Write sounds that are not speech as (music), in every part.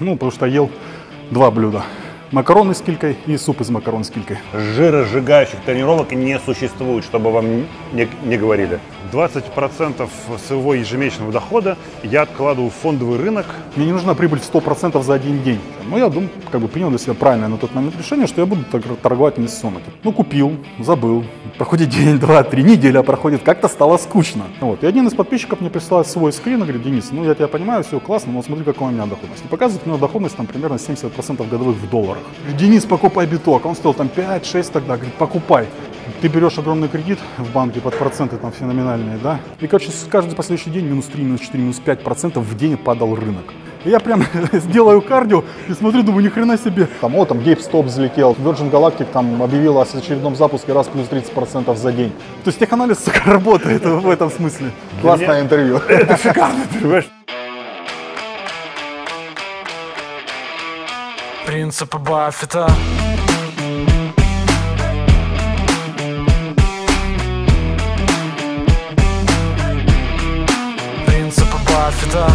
Ну, потому что ел два блюда. Макароны с килькой и суп из макарон с килькой. Жиросжигающих тренировок не существует, чтобы вам не, не говорили. 20% своего ежемесячного дохода я откладываю в фондовый рынок. Мне не нужна прибыль в 100% за один день. Ну, я думаю, как бы принял для себя правильное на тот момент решение, что я буду торговать инвестиционно. Ну, купил, забыл. Проходит день, (laughs) два, три, неделя проходит, как-то стало скучно. Вот. И один из подписчиков мне присылает свой скрин и говорит, Денис, ну, я тебя понимаю, все классно, но смотри, какая у меня доходность. И показывает мне доходность там примерно 70% годовых в долларах. Денис, покупай биток. Он стоил там 5-6 тогда, говорит, покупай ты берешь огромный кредит в банке под проценты там феноменальные, да, и, короче, каждый последующий день минус 3, минус 4, минус 5 процентов в день падал рынок. Я прям (laughs) сделаю кардио и смотрю, думаю, ни хрена себе. Там, вот там GameStop взлетел, Virgin Galactic там объявила о очередном запуске раз плюс 30% за день. То есть теханализ сука, (laughs) работает в этом смысле. (laughs) Классное интервью. Это шикарно, понимаешь? Принципы Баффета Принципы Баффета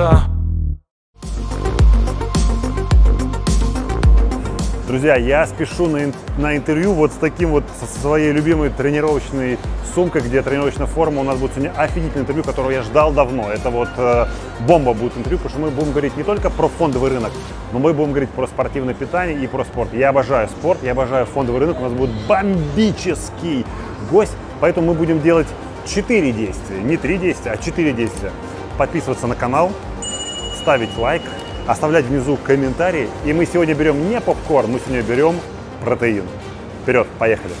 Баффета Друзья, я спешу на, на интервью вот с таким вот, со своей любимой тренировочной сумкой, где тренировочная форма. У нас будет сегодня офигительное интервью, которого я ждал давно. Это вот э, бомба будет интервью, потому что мы будем говорить не только про фондовый рынок, но мы будем говорить про спортивное питание и про спорт. Я обожаю спорт, я обожаю фондовый рынок. У нас будет бомбический гость, поэтому мы будем делать 4 действия. Не 3 действия, а 4 действия. Подписываться на канал, ставить лайк, оставлять внизу комментарии. И мы сегодня берем не попкорн, мы сегодня берем протеин. Вперед, поехали.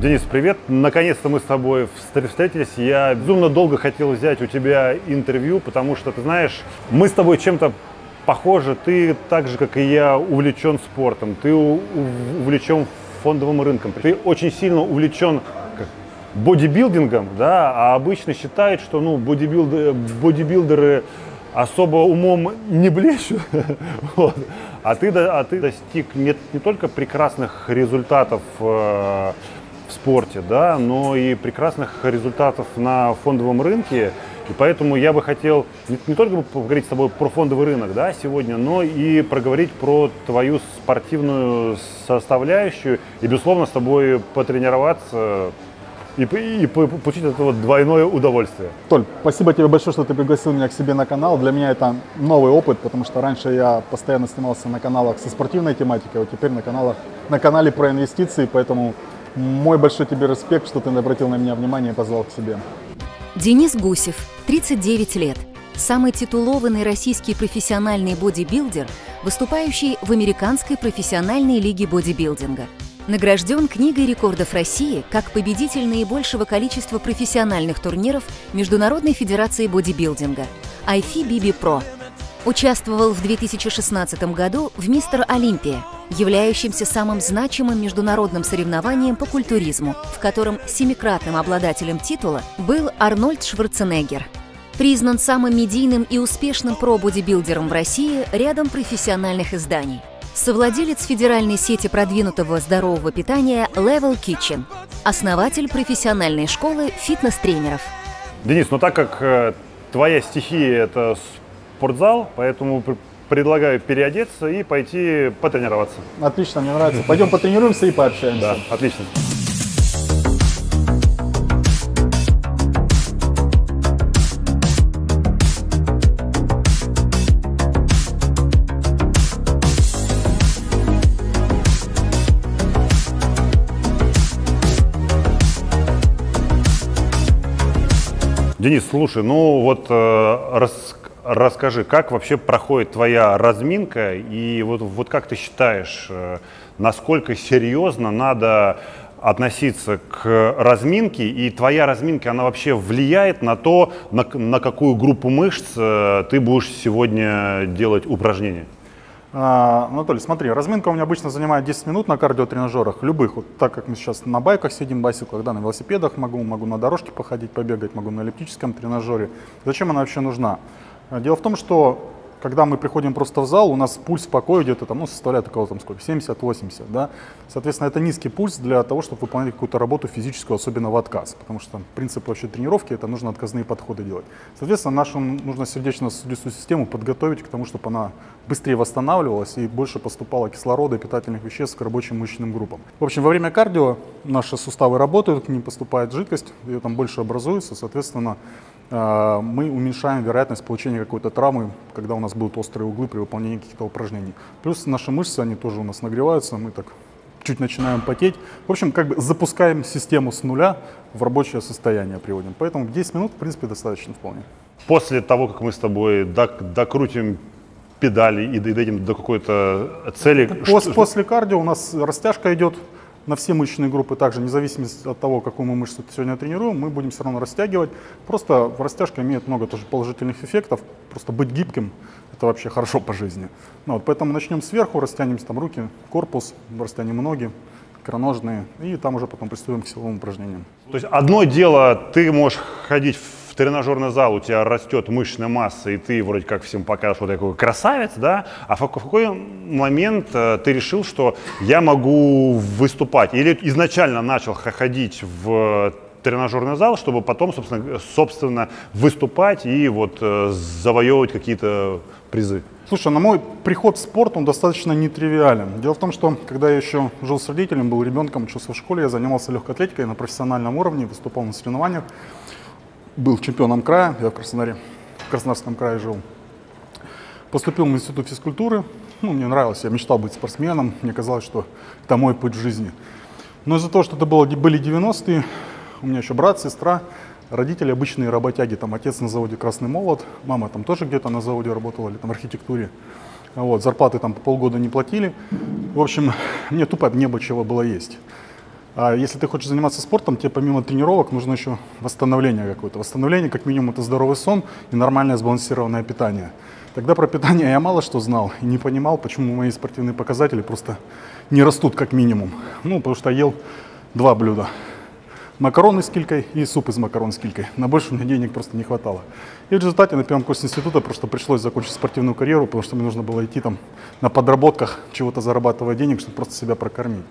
Денис, привет. Наконец-то мы с тобой встр- встретились. Я безумно долго хотел взять у тебя интервью, потому что, ты знаешь, мы с тобой чем-то похожи. Ты так же, как и я, увлечен спортом. Ты увлечен фондовым рынком. Ты очень сильно увлечен бодибилдингом, да, а обычно считают, что ну, бодибилды- бодибилдеры особо умом не блещут, (laughs) Вот. а, ты, а ты достиг не, не только прекрасных результатов э, в спорте, да, но и прекрасных результатов на фондовом рынке. И поэтому я бы хотел не, не только поговорить с тобой про фондовый рынок да, сегодня, но и проговорить про твою спортивную составляющую и, безусловно, с тобой потренироваться и, и п- получить от этого двойное удовольствие. Толь, спасибо тебе большое, что ты пригласил меня к себе на канал. Для меня это новый опыт, потому что раньше я постоянно снимался на каналах со спортивной тематикой, а теперь на, каналах, на канале про инвестиции, поэтому мой большой тебе респект, что ты обратил на меня внимание и позвал к себе. Денис Гусев, 39 лет. Самый титулованный российский профессиональный бодибилдер, выступающий в Американской профессиональной лиге бодибилдинга. Награжден книгой рекордов России как победитель наибольшего количества профессиональных турниров Международной федерации бодибилдинга IFBB Pro. Участвовал в 2016 году в «Мистер Олимпия», являющемся самым значимым международным соревнованием по культуризму, в котором семикратным обладателем титула был Арнольд Шварценеггер. Признан самым медийным и успешным про-бодибилдером в России рядом профессиональных изданий. Совладелец федеральной сети продвинутого здорового питания Level Kitchen. Основатель профессиональной школы фитнес-тренеров. Денис, ну так как э, твоя стихия это спортзал, поэтому пр- предлагаю переодеться и пойти потренироваться. Отлично, мне нравится. Пойдем потренируемся и пообщаемся. Да, отлично. Денис, слушай, ну вот э, рас- расскажи, как вообще проходит твоя разминка и вот, вот как ты считаешь, э, насколько серьезно надо относиться к разминке и твоя разминка, она вообще влияет на то, на, на какую группу мышц э, ты будешь сегодня делать упражнения? А, Анатолий, смотри, разминка у меня обычно занимает 10 минут на кардиотренажерах, любых. Вот так как мы сейчас на байках сидим, байсиклах, на велосипедах могу, могу на дорожке походить, побегать, могу на эллиптическом тренажере. Зачем она вообще нужна? А, Дело в том, что когда мы приходим просто в зал, у нас пульс в покое где-то там, ну, составляет около там сколько, 70-80, да. Соответственно, это низкий пульс для того, чтобы выполнять какую-то работу физическую, особенно в отказ, потому что там, принцип вообще тренировки, это нужно отказные подходы делать. Соответственно, нашу нужно сердечно-сосудистую систему подготовить к тому, чтобы она быстрее восстанавливалась и больше поступало кислорода и питательных веществ к рабочим мышечным группам. В общем, во время кардио наши суставы работают, к ним поступает жидкость, ее там больше образуется, соответственно, мы уменьшаем вероятность получения какой-то травмы, когда у нас будут острые углы при выполнении каких-то упражнений. Плюс наши мышцы, они тоже у нас нагреваются, мы так чуть начинаем потеть. В общем, как бы запускаем систему с нуля в рабочее состояние приводим. Поэтому 10 минут, в принципе, достаточно вполне. После того, как мы с тобой док- докрутим педали и дойдем до какой-то цели, Пос- что- после кардио у нас растяжка идет на все мышечные группы также, независимо от того, какую мы мышцу сегодня тренируем, мы будем все равно растягивать. Просто растяжка имеет много тоже положительных эффектов. Просто быть гибким – это вообще хорошо по жизни. Ну, вот, поэтому начнем сверху, растянемся там руки, корпус, растянем ноги, икроножные, и там уже потом приступим к силовым упражнениям. То есть одно дело, ты можешь ходить в тренажерный зал, у тебя растет мышечная масса, и ты вроде как всем покажешь вот такой красавец, да, а в как- в какой момент э, ты решил, что я могу выступать? Или изначально начал ходить в тренажерный зал, чтобы потом, собственно, собственно выступать и вот э, завоевывать какие-то призы? Слушай, на мой приход в спорт, он достаточно нетривиален. Дело в том, что когда я еще жил с родителями, был ребенком, учился в школе, я занимался легкой атлетикой на профессиональном уровне, выступал на соревнованиях, был чемпионом края, я в Краснодаре, в Краснодарском крае жил. Поступил в институт физкультуры, ну, мне нравилось, я мечтал быть спортсменом, мне казалось, что это мой путь в жизни. Но из-за того, что это было, были 90-е, у меня еще брат, сестра, родители обычные работяги, там отец на заводе «Красный молот», мама там тоже где-то на заводе работала или там в архитектуре. Вот, зарплаты там по полгода не платили. В общем, мне тупо небо чего было есть. А если ты хочешь заниматься спортом, тебе помимо тренировок нужно еще восстановление какое-то. Восстановление, как минимум, это здоровый сон и нормальное сбалансированное питание. Тогда про питание я мало что знал и не понимал, почему мои спортивные показатели просто не растут как минимум. Ну, потому что ел два блюда. Макароны с килькой и суп из макарон с килькой. На больше у меня денег просто не хватало. И в результате на первом курсе института просто пришлось закончить спортивную карьеру, потому что мне нужно было идти там на подработках, чего-то зарабатывать денег, чтобы просто себя прокормить.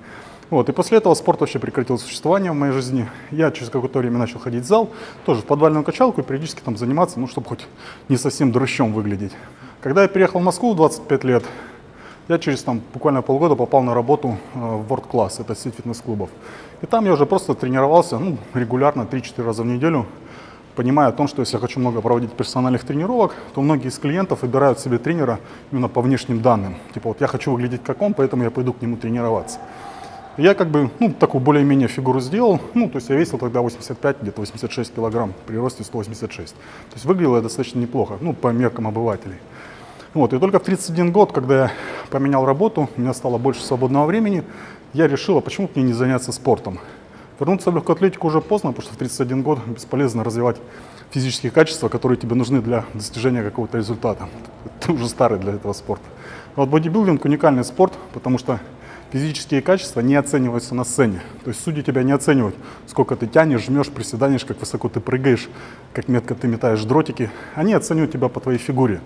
Вот, и после этого спорт вообще прекратил существование в моей жизни. Я через какое-то время начал ходить в зал, тоже в подвальную качалку и периодически там заниматься, ну, чтобы хоть не совсем дрыщом выглядеть. Когда я переехал в Москву в 25 лет, я через там, буквально полгода попал на работу э, в World Class, это сеть фитнес-клубов. И там я уже просто тренировался ну, регулярно, 3-4 раза в неделю, понимая о том, что если я хочу много проводить персональных тренировок, то многие из клиентов выбирают себе тренера именно по внешним данным. Типа вот я хочу выглядеть как он, поэтому я пойду к нему тренироваться. Я как бы, ну, такую более-менее фигуру сделал, ну, то есть я весил тогда 85, где-то 86 килограмм, при росте 186. То есть выглядел я достаточно неплохо, ну, по меркам обывателей. Вот, и только в 31 год, когда я поменял работу, у меня стало больше свободного времени, я решил, а почему мне не заняться спортом? Вернуться в легкую атлетику уже поздно, потому что в 31 год бесполезно развивать физические качества, которые тебе нужны для достижения какого-то результата. Ты уже старый для этого спорта. А вот бодибилдинг уникальный спорт, потому что физические качества не оцениваются на сцене. То есть судьи тебя не оценивают, сколько ты тянешь, жмешь, приседаешь, как высоко ты прыгаешь, как метко ты метаешь дротики. Они оценивают тебя по твоей фигуре,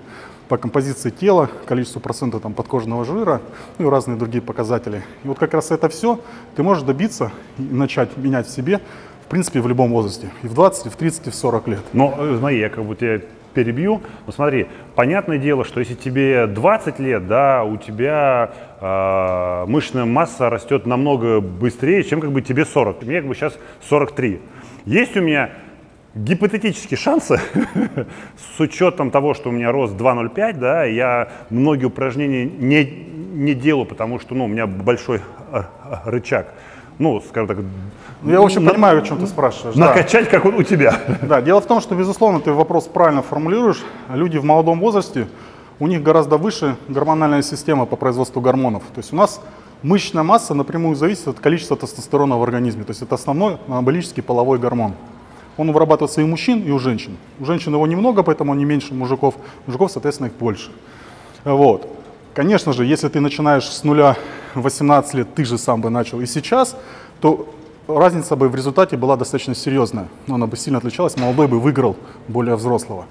по композиции тела, количеству процента там, подкожного жира, ну и разные другие показатели. И вот как раз это все ты можешь добиться и начать менять в себе, в принципе, в любом возрасте. И в 20, и в 30, и в 40 лет. Но э, смотри, я как бы тебя перебью. Ну смотри, понятное дело, что если тебе 20 лет, да, у тебя э, мышечная масса растет намного быстрее, чем как бы тебе 40. Мне как бы сейчас 43. Есть у меня гипотетические шансы, (laughs) с учетом того, что у меня рост 2,05, да, я многие упражнения не, не делаю, потому что ну, у меня большой э, э, рычаг. Ну, скажем так, Ну, я, в общем, на- понимаю, о чем ты спрашиваешь. да. накачать, как он у тебя. Да, дело в том, что, безусловно, ты вопрос правильно формулируешь. Люди в молодом возрасте, у них гораздо выше гормональная система по производству гормонов. То есть у нас мышечная масса напрямую зависит от количества тестостерона в организме. То есть это основной анаболический половой гормон. Он вырабатывается и у мужчин, и у женщин. У женщин его немного, поэтому он не меньше мужиков. У мужиков, соответственно, их больше. Вот. Конечно же, если ты начинаешь с нуля 18 лет, ты же сам бы начал и сейчас, то разница бы в результате была достаточно серьезная. Она бы сильно отличалась, молодой бы выиграл более взрослого.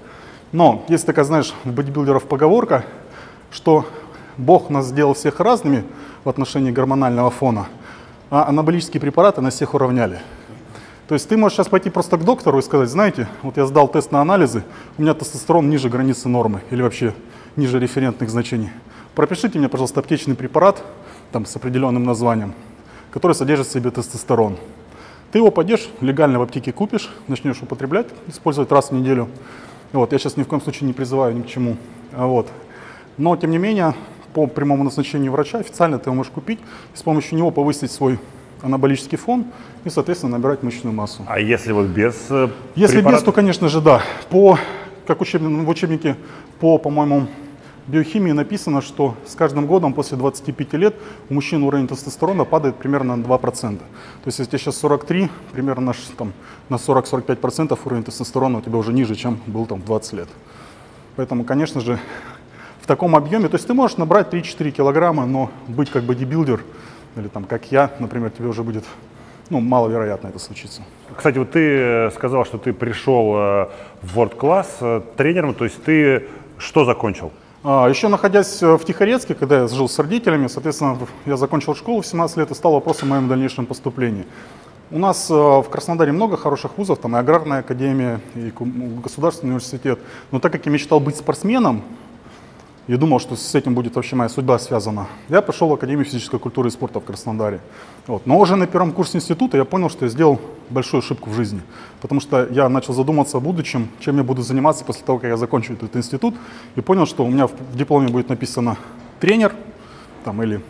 Но есть такая, знаешь, у бодибилдеров поговорка, что Бог нас сделал всех разными в отношении гормонального фона, а анаболические препараты нас всех уравняли. То есть ты можешь сейчас пойти просто к доктору и сказать, знаете, вот я сдал тест на анализы, у меня тестостерон ниже границы нормы или вообще ниже референтных значений. Пропишите мне, пожалуйста, аптечный препарат там, с определенным названием, который содержит в себе тестостерон. Ты его пойдешь, легально в аптеке купишь, начнешь употреблять, использовать раз в неделю. Вот, я сейчас ни в коем случае не призываю ни к чему. А Вот. Но, тем не менее, по прямому назначению врача официально ты его можешь купить и с помощью него повысить свой анаболический фон и, соответственно, набирать мышечную массу. А если вот без э, Если без, препаратов? то, конечно же, да. По, как учеб- в учебнике по, по-моему, биохимии написано, что с каждым годом после 25 лет у мужчин уровень тестостерона падает примерно на 2%. То есть если тебе сейчас 43, примерно там, на 40-45% уровень тестостерона у тебя уже ниже, чем был там в 20 лет. Поэтому, конечно же, в таком объеме, то есть ты можешь набрать 3-4 килограмма, но быть как бодибилдер, или там как я, например, тебе уже будет ну, маловероятно это случится. Кстати, вот ты э, сказал, что ты пришел э, в World Class э, тренером, то есть ты что закончил? А, Еще находясь э, в Тихорецке, когда я жил с родителями, соответственно, я закончил школу в 17 лет и стал вопросом о моем дальнейшем поступлении. У нас э, в Краснодаре много хороших вузов, там и аграрная академия, и государственный университет. Но так как я мечтал быть спортсменом, и думал, что с этим будет вообще моя судьба связана. Я пошел в Академию физической культуры и спорта в Краснодаре. Вот. Но уже на первом курсе института я понял, что я сделал большую ошибку в жизни. Потому что я начал задуматься о будущем, чем я буду заниматься после того, как я закончу этот институт. И понял, что у меня в дипломе будет написано тренер там, или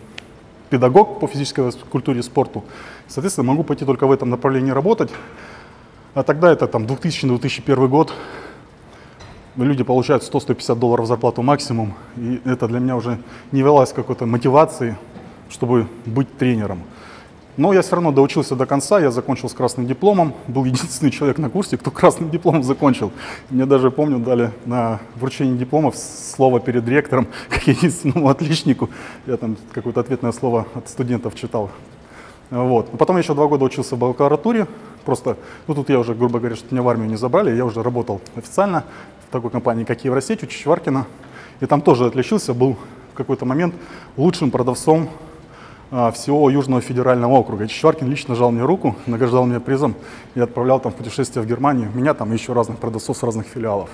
педагог по физической культуре и спорту. Соответственно, могу пойти только в этом направлении работать. А тогда это там 2000-2001 год. Люди получают 100-150 долларов зарплату максимум. И это для меня уже не велась какой-то мотивации, чтобы быть тренером. Но я все равно доучился до конца, я закончил с красным дипломом, был единственный человек на курсе, кто красным дипломом закончил. Мне даже, помню, дали на вручение дипломов слово перед ректором, (laughs) как единственному отличнику. Я там какое-то ответное слово от студентов читал. Вот. Потом я еще два года учился в бакалавратуре. Просто, ну тут я уже, грубо говоря, что меня в армию не забрали, я уже работал официально такой компании, как Евросеть, у Чичваркина. И там тоже отличился, был в какой-то момент лучшим продавцом а, всего Южного федерального округа. Чичваркин лично жал мне руку, награждал меня призом и отправлял там в путешествие в Германию. Меня там еще разных продавцов с разных филиалов.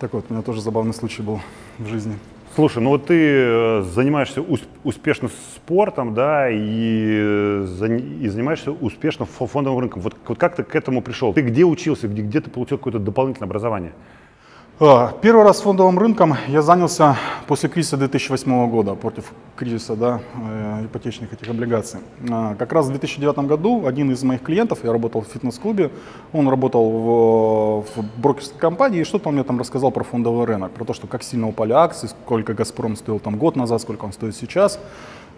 Такой вот у меня тоже забавный случай был в жизни. Слушай, ну вот ты э, занимаешься ус- успешно спортом, да, и, э, и занимаешься успешно фо- фондовым рынком. Вот, вот как ты к этому пришел? Ты где учился, где, где ты получил какое-то дополнительное образование? А, Первый раз фондовым рынком я занялся после кризиса 2008 года, против кризиса да, э, ипотечных этих облигаций. А, Как раз в 2009 году один из моих клиентов, я работал в фитнес-клубе, он работал в, в брокерской компании, и что-то он мне там рассказал про фондовый рынок, про то, что как сильно упали акции, сколько «Газпром» стоил там год назад, сколько он стоит сейчас.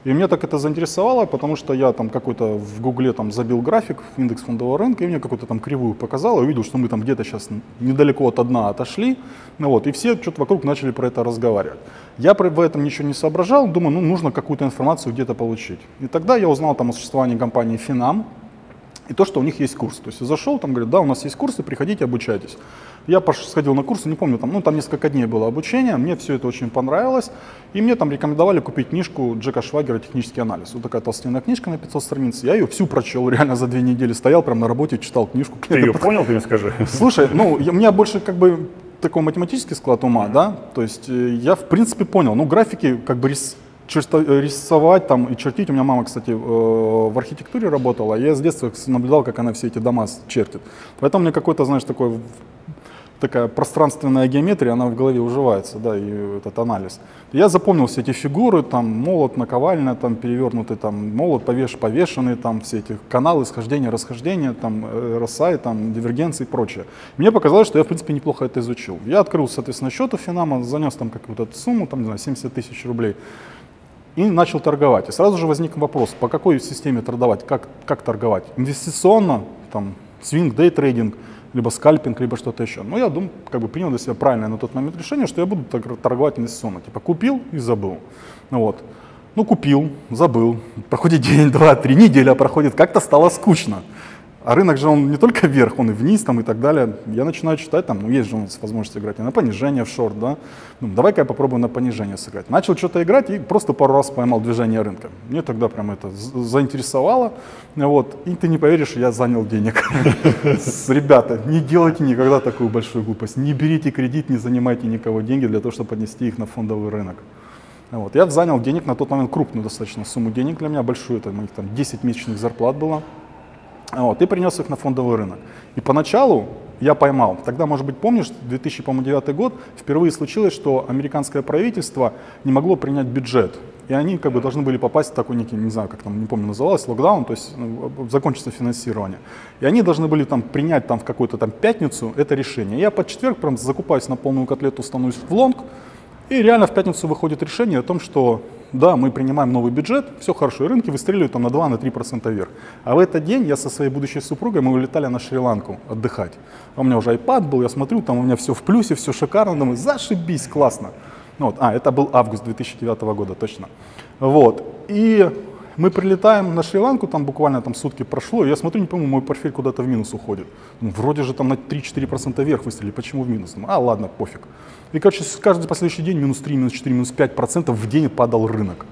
И меня так это заинтересовало, потому что я там какой-то в Гугле там забил график, индекс фондового рынка, и мне какую-то там кривую показал, и увидел, что мы там где-то сейчас недалеко от дна отошли, ну вот, и все что-то вокруг начали про это разговаривать. Я в этом ничего не соображал, думаю, ну нужно какую-то информацию где-то получить. И тогда я узнал там о существовании компании Финам, и то, что у них есть курс. То есть я зашел, там говорят, да, у нас есть курсы, приходите, обучайтесь. Я сходил на курсы, не помню, там, ну, там несколько дней было обучение, мне все это очень понравилось, и мне там рекомендовали купить книжку Джека Швагера «Технический анализ». Вот такая толстенная книжка на 500 страниц. Я ее всю прочел, реально за две недели стоял, прям на работе, читал книжку. Ты ее (laughs) понял, ты мне скажи? Слушай, ну, я- у меня больше как бы такой математический склад ума, да, то есть э, я в принципе понял, ну, графики как бы рис- черто- э, рисовать там и чертить, у меня мама, кстати, э, в архитектуре работала, я с детства наблюдал, как она все эти дома чертит, поэтому мне какой-то, знаешь, такой такая пространственная геометрия, она в голове уживается, да, и этот анализ. Я запомнил все эти фигуры, там молот, наковальня, там перевернутый, там молот повеш, повешенный, там все эти каналы схождения, расхождения, там э, RSI, там дивергенции и прочее. Мне показалось, что я, в принципе, неплохо это изучил. Я открыл, соответственно, счет у Финама, занес там какую-то сумму, там, не знаю, 70 тысяч рублей, и начал торговать. И сразу же возник вопрос, по какой системе торговать, как, как торговать? Инвестиционно, там, свинг, дей трейдинг, либо скальпинг, либо что-то еще. Но я думаю, как бы принял для себя правильное на тот момент решение, что я буду торговать инвестиционно. Типа купил и забыл. Ну вот. Ну, купил, забыл. Проходит день, (laughs) два, три, неделя проходит, как-то стало скучно. А рынок же он не только вверх, он и вниз там и так далее. Я начинаю читать, там, ну есть же у нас возможность играть и на понижение в шорт, да. Ну, давай-ка я попробую на понижение сыграть. Начал что-то играть и просто пару раз поймал движение рынка. Мне тогда прям это заинтересовало. Вот. И ты не поверишь, я занял денег. (laughs) Ребята, не делайте никогда такую большую глупость. Не берите кредит, не занимайте никого деньги для того, чтобы поднести их на фондовый рынок. Вот. Я занял денег на тот момент крупную достаточно сумму денег для меня, большую, это моих там 10 месячных зарплат было. Вот, и принес их на фондовый рынок. И поначалу я поймал. Тогда, может быть, помнишь, 2009 год впервые случилось, что американское правительство не могло принять бюджет. И они как бы должны были попасть в такой некий, не знаю, как там, не помню, называлось, локдаун, то есть ну, закончится финансирование. И они должны были там принять там в какую-то там пятницу это решение. Я под четверг прям закупаюсь на полную котлету, становлюсь в лонг, и реально в пятницу выходит решение о том, что да, мы принимаем новый бюджет, все хорошо, и рынки выстреливают там на 2-3% вверх. А в этот день я со своей будущей супругой, мы улетали на Шри-Ланку отдыхать. А у меня уже iPad был, я смотрю, там у меня все в плюсе, все шикарно, думаю, зашибись, классно. Ну, вот, а, это был август 2009 года, точно. Вот, и мы прилетаем на Шри-Ланку, там буквально там сутки прошло, и я смотрю, не помню, мой портфель куда-то в минус уходит. Ну, вроде же там на 3-4% вверх выстрелили, почему в минус? Думаю, а, ладно, пофиг. И, короче, каждый последующий день минус 3, минус 4, минус 5 процентов в день падал рынок.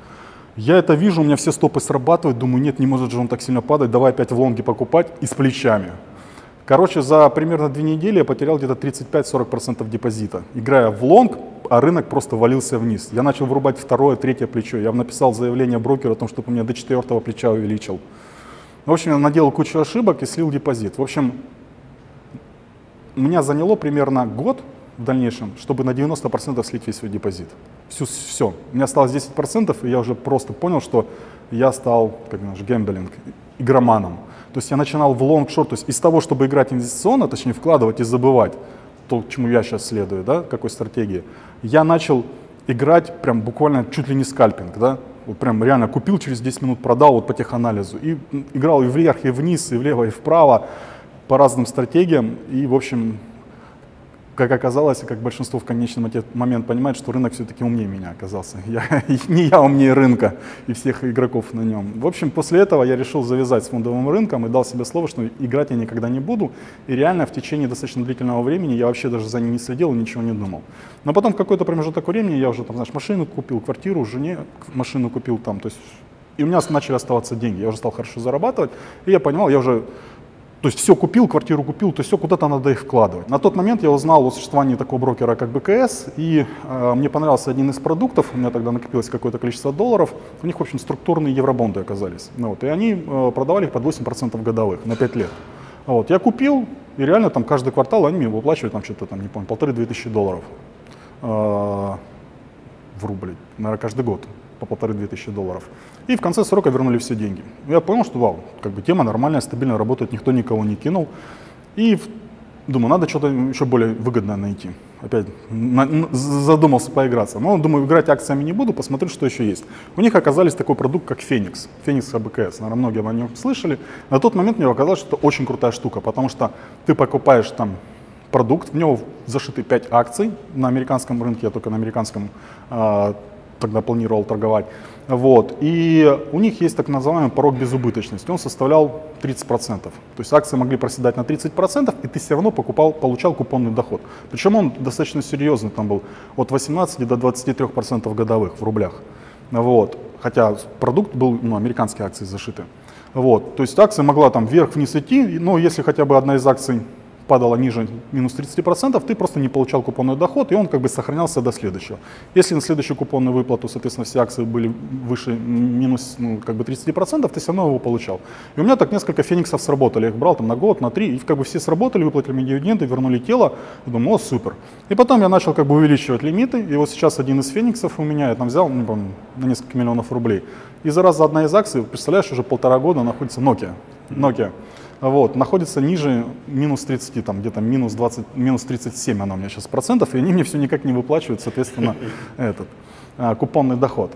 Я это вижу, у меня все стопы срабатывают, думаю, нет, не может же он так сильно падать, давай опять в лонге покупать и с плечами. Короче, за примерно две недели я потерял где-то 35-40% депозита. Играя в лонг, а рынок просто валился вниз. Я начал вырубать второе, третье плечо. Я написал заявление брокеру о том, чтобы меня до четвертого плеча увеличил. В общем, я наделал кучу ошибок и слил депозит. В общем, меня заняло примерно год в дальнейшем, чтобы на 90% слить весь свой депозит. Всю, все. У меня осталось 10%, и я уже просто понял, что я стал, как наш gambling, игроманом. То есть я начинал в лонг-шорт, то есть из того, чтобы играть инвестиционно, точнее вкладывать и забывать, то, чему я сейчас следую, да, какой стратегии, я начал играть прям буквально чуть ли не скальпинг, да, вот прям реально купил, через 10 минут продал вот по теханализу. И играл и вверх, и вниз, и влево, и вправо по разным стратегиям. И, в общем, как оказалось, и как большинство в конечном момент понимает, что рынок все-таки умнее меня оказался. (laughs) Я, не я умнее рынка и всех игроков на нем. В общем, после этого я решил завязать с фондовым рынком и дал себе слово, что играть я никогда не буду. И реально в течение достаточно длительного времени я вообще даже за ним не следил и ничего не думал. Но потом в какой-то промежуток времени я уже там, знаешь, машину купил, квартиру, жене машину купил там. То есть и у меня начали оставаться деньги. Я уже стал хорошо зарабатывать. И я понимал, я уже то есть все купил, квартиру купил, то есть все куда-то надо их вкладывать. На тот момент я узнал о существовании такого брокера, как БКС, и э, мне понравился один из продуктов, у меня тогда накопилось какое-то количество долларов, у них, в общем, структурные евробонды оказались. Ну, вот, и они э, продавали их под 8% годовых на 5 лет. Вот, я купил, и реально там каждый квартал они мне выплачивают там что-то там, не помню, полторы-две тысячи долларов э, в рубль, наверное, каждый год по полторы-две тысячи долларов. И в конце срока вернули все деньги. Я понял, что вау, как бы тема нормальная, стабильно работает, никто никого не кинул. И думаю, надо что-то еще более выгодное найти. Опять на, задумался поиграться. Но думаю, играть акциями не буду, посмотрю, что еще есть. У них оказались такой продукт, как Феникс. Феникс АБКС. Наверное, многие о нем слышали. На тот момент мне оказалось, что это очень крутая штука, потому что ты покупаешь там продукт, в него зашиты 5 акций на американском рынке, я только на американском э, тогда планировал торговать. Вот. И у них есть так называемый порог безубыточности. Он составлял 30%. То есть акции могли проседать на 30%, и ты все равно покупал, получал купонный доход. Причем он достаточно серьезный, там был от 18 до 23% годовых в рублях. Вот. Хотя продукт был, ну, американские акции зашиты. Вот. То есть акция могла там вверх-вниз идти, но если хотя бы одна из акций падала ниже минус 30%, ты просто не получал купонный доход, и он как бы сохранялся до следующего. Если на следующую купонную выплату, соответственно, все акции были выше минус ну, как бы 30%, ты все равно его получал. И у меня так несколько фениксов сработали. Я их брал там на год, на три, и как бы все сработали, выплатили мне дивиденды, вернули тело. И думаю, о, супер. И потом я начал как бы увеличивать лимиты, и вот сейчас один из фениксов у меня, я там взял, ну, помню, на несколько миллионов рублей. И за раз за одна из акций, представляешь, уже полтора года находится Nokia. Nokia вот, находится ниже минус 30, там где-то минус 20, минус 37 она у меня сейчас процентов, и они мне все никак не выплачивают, соответственно, (laughs) этот. э, купонный доход.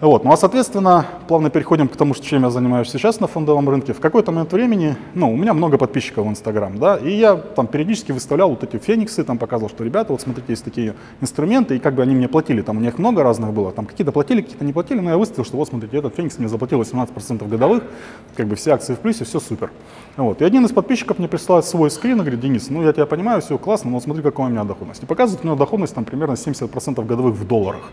Вот. Ну а соответственно, плавно переходим к тому, чем я занимаюсь сейчас на фондовом рынке. В какой-то момент времени, ну, у меня много подписчиков в Инстаграм, да, и я там периодически выставлял вот эти фениксы, там показывал, что ребята, вот смотрите, есть такие инструменты, и как бы они мне платили, там у них много разных было, там какие-то платили, какие-то не платили, но я выставил, что вот смотрите, этот феникс мне заплатил 18% годовых, как бы все акции в плюсе, все супер. Вот. И один из подписчиков мне присылает свой скрин и говорит, Денис, ну я тебя понимаю, все классно, но вот смотри, какая у меня доходность. И показывает у него доходность там примерно 70% годовых в долларах.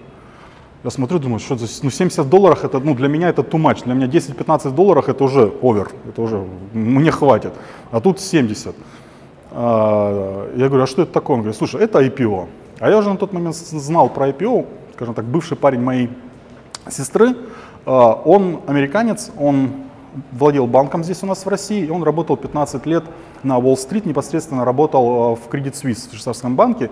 Я смотрю, думаю, что за ну, 70 долларов, это, ну, для меня это too much. Для меня 10-15 долларов это уже овер, это уже мне хватит. А тут 70. А, я говорю, а что это такое? Он говорит, слушай, это IPO. А я уже на тот момент знал про IPO, скажем так, бывший парень моей сестры. А, он американец, он владел банком здесь у нас в России, и он работал 15 лет на Уолл-стрит, непосредственно работал а, в Credit Suisse, в швейцарском банке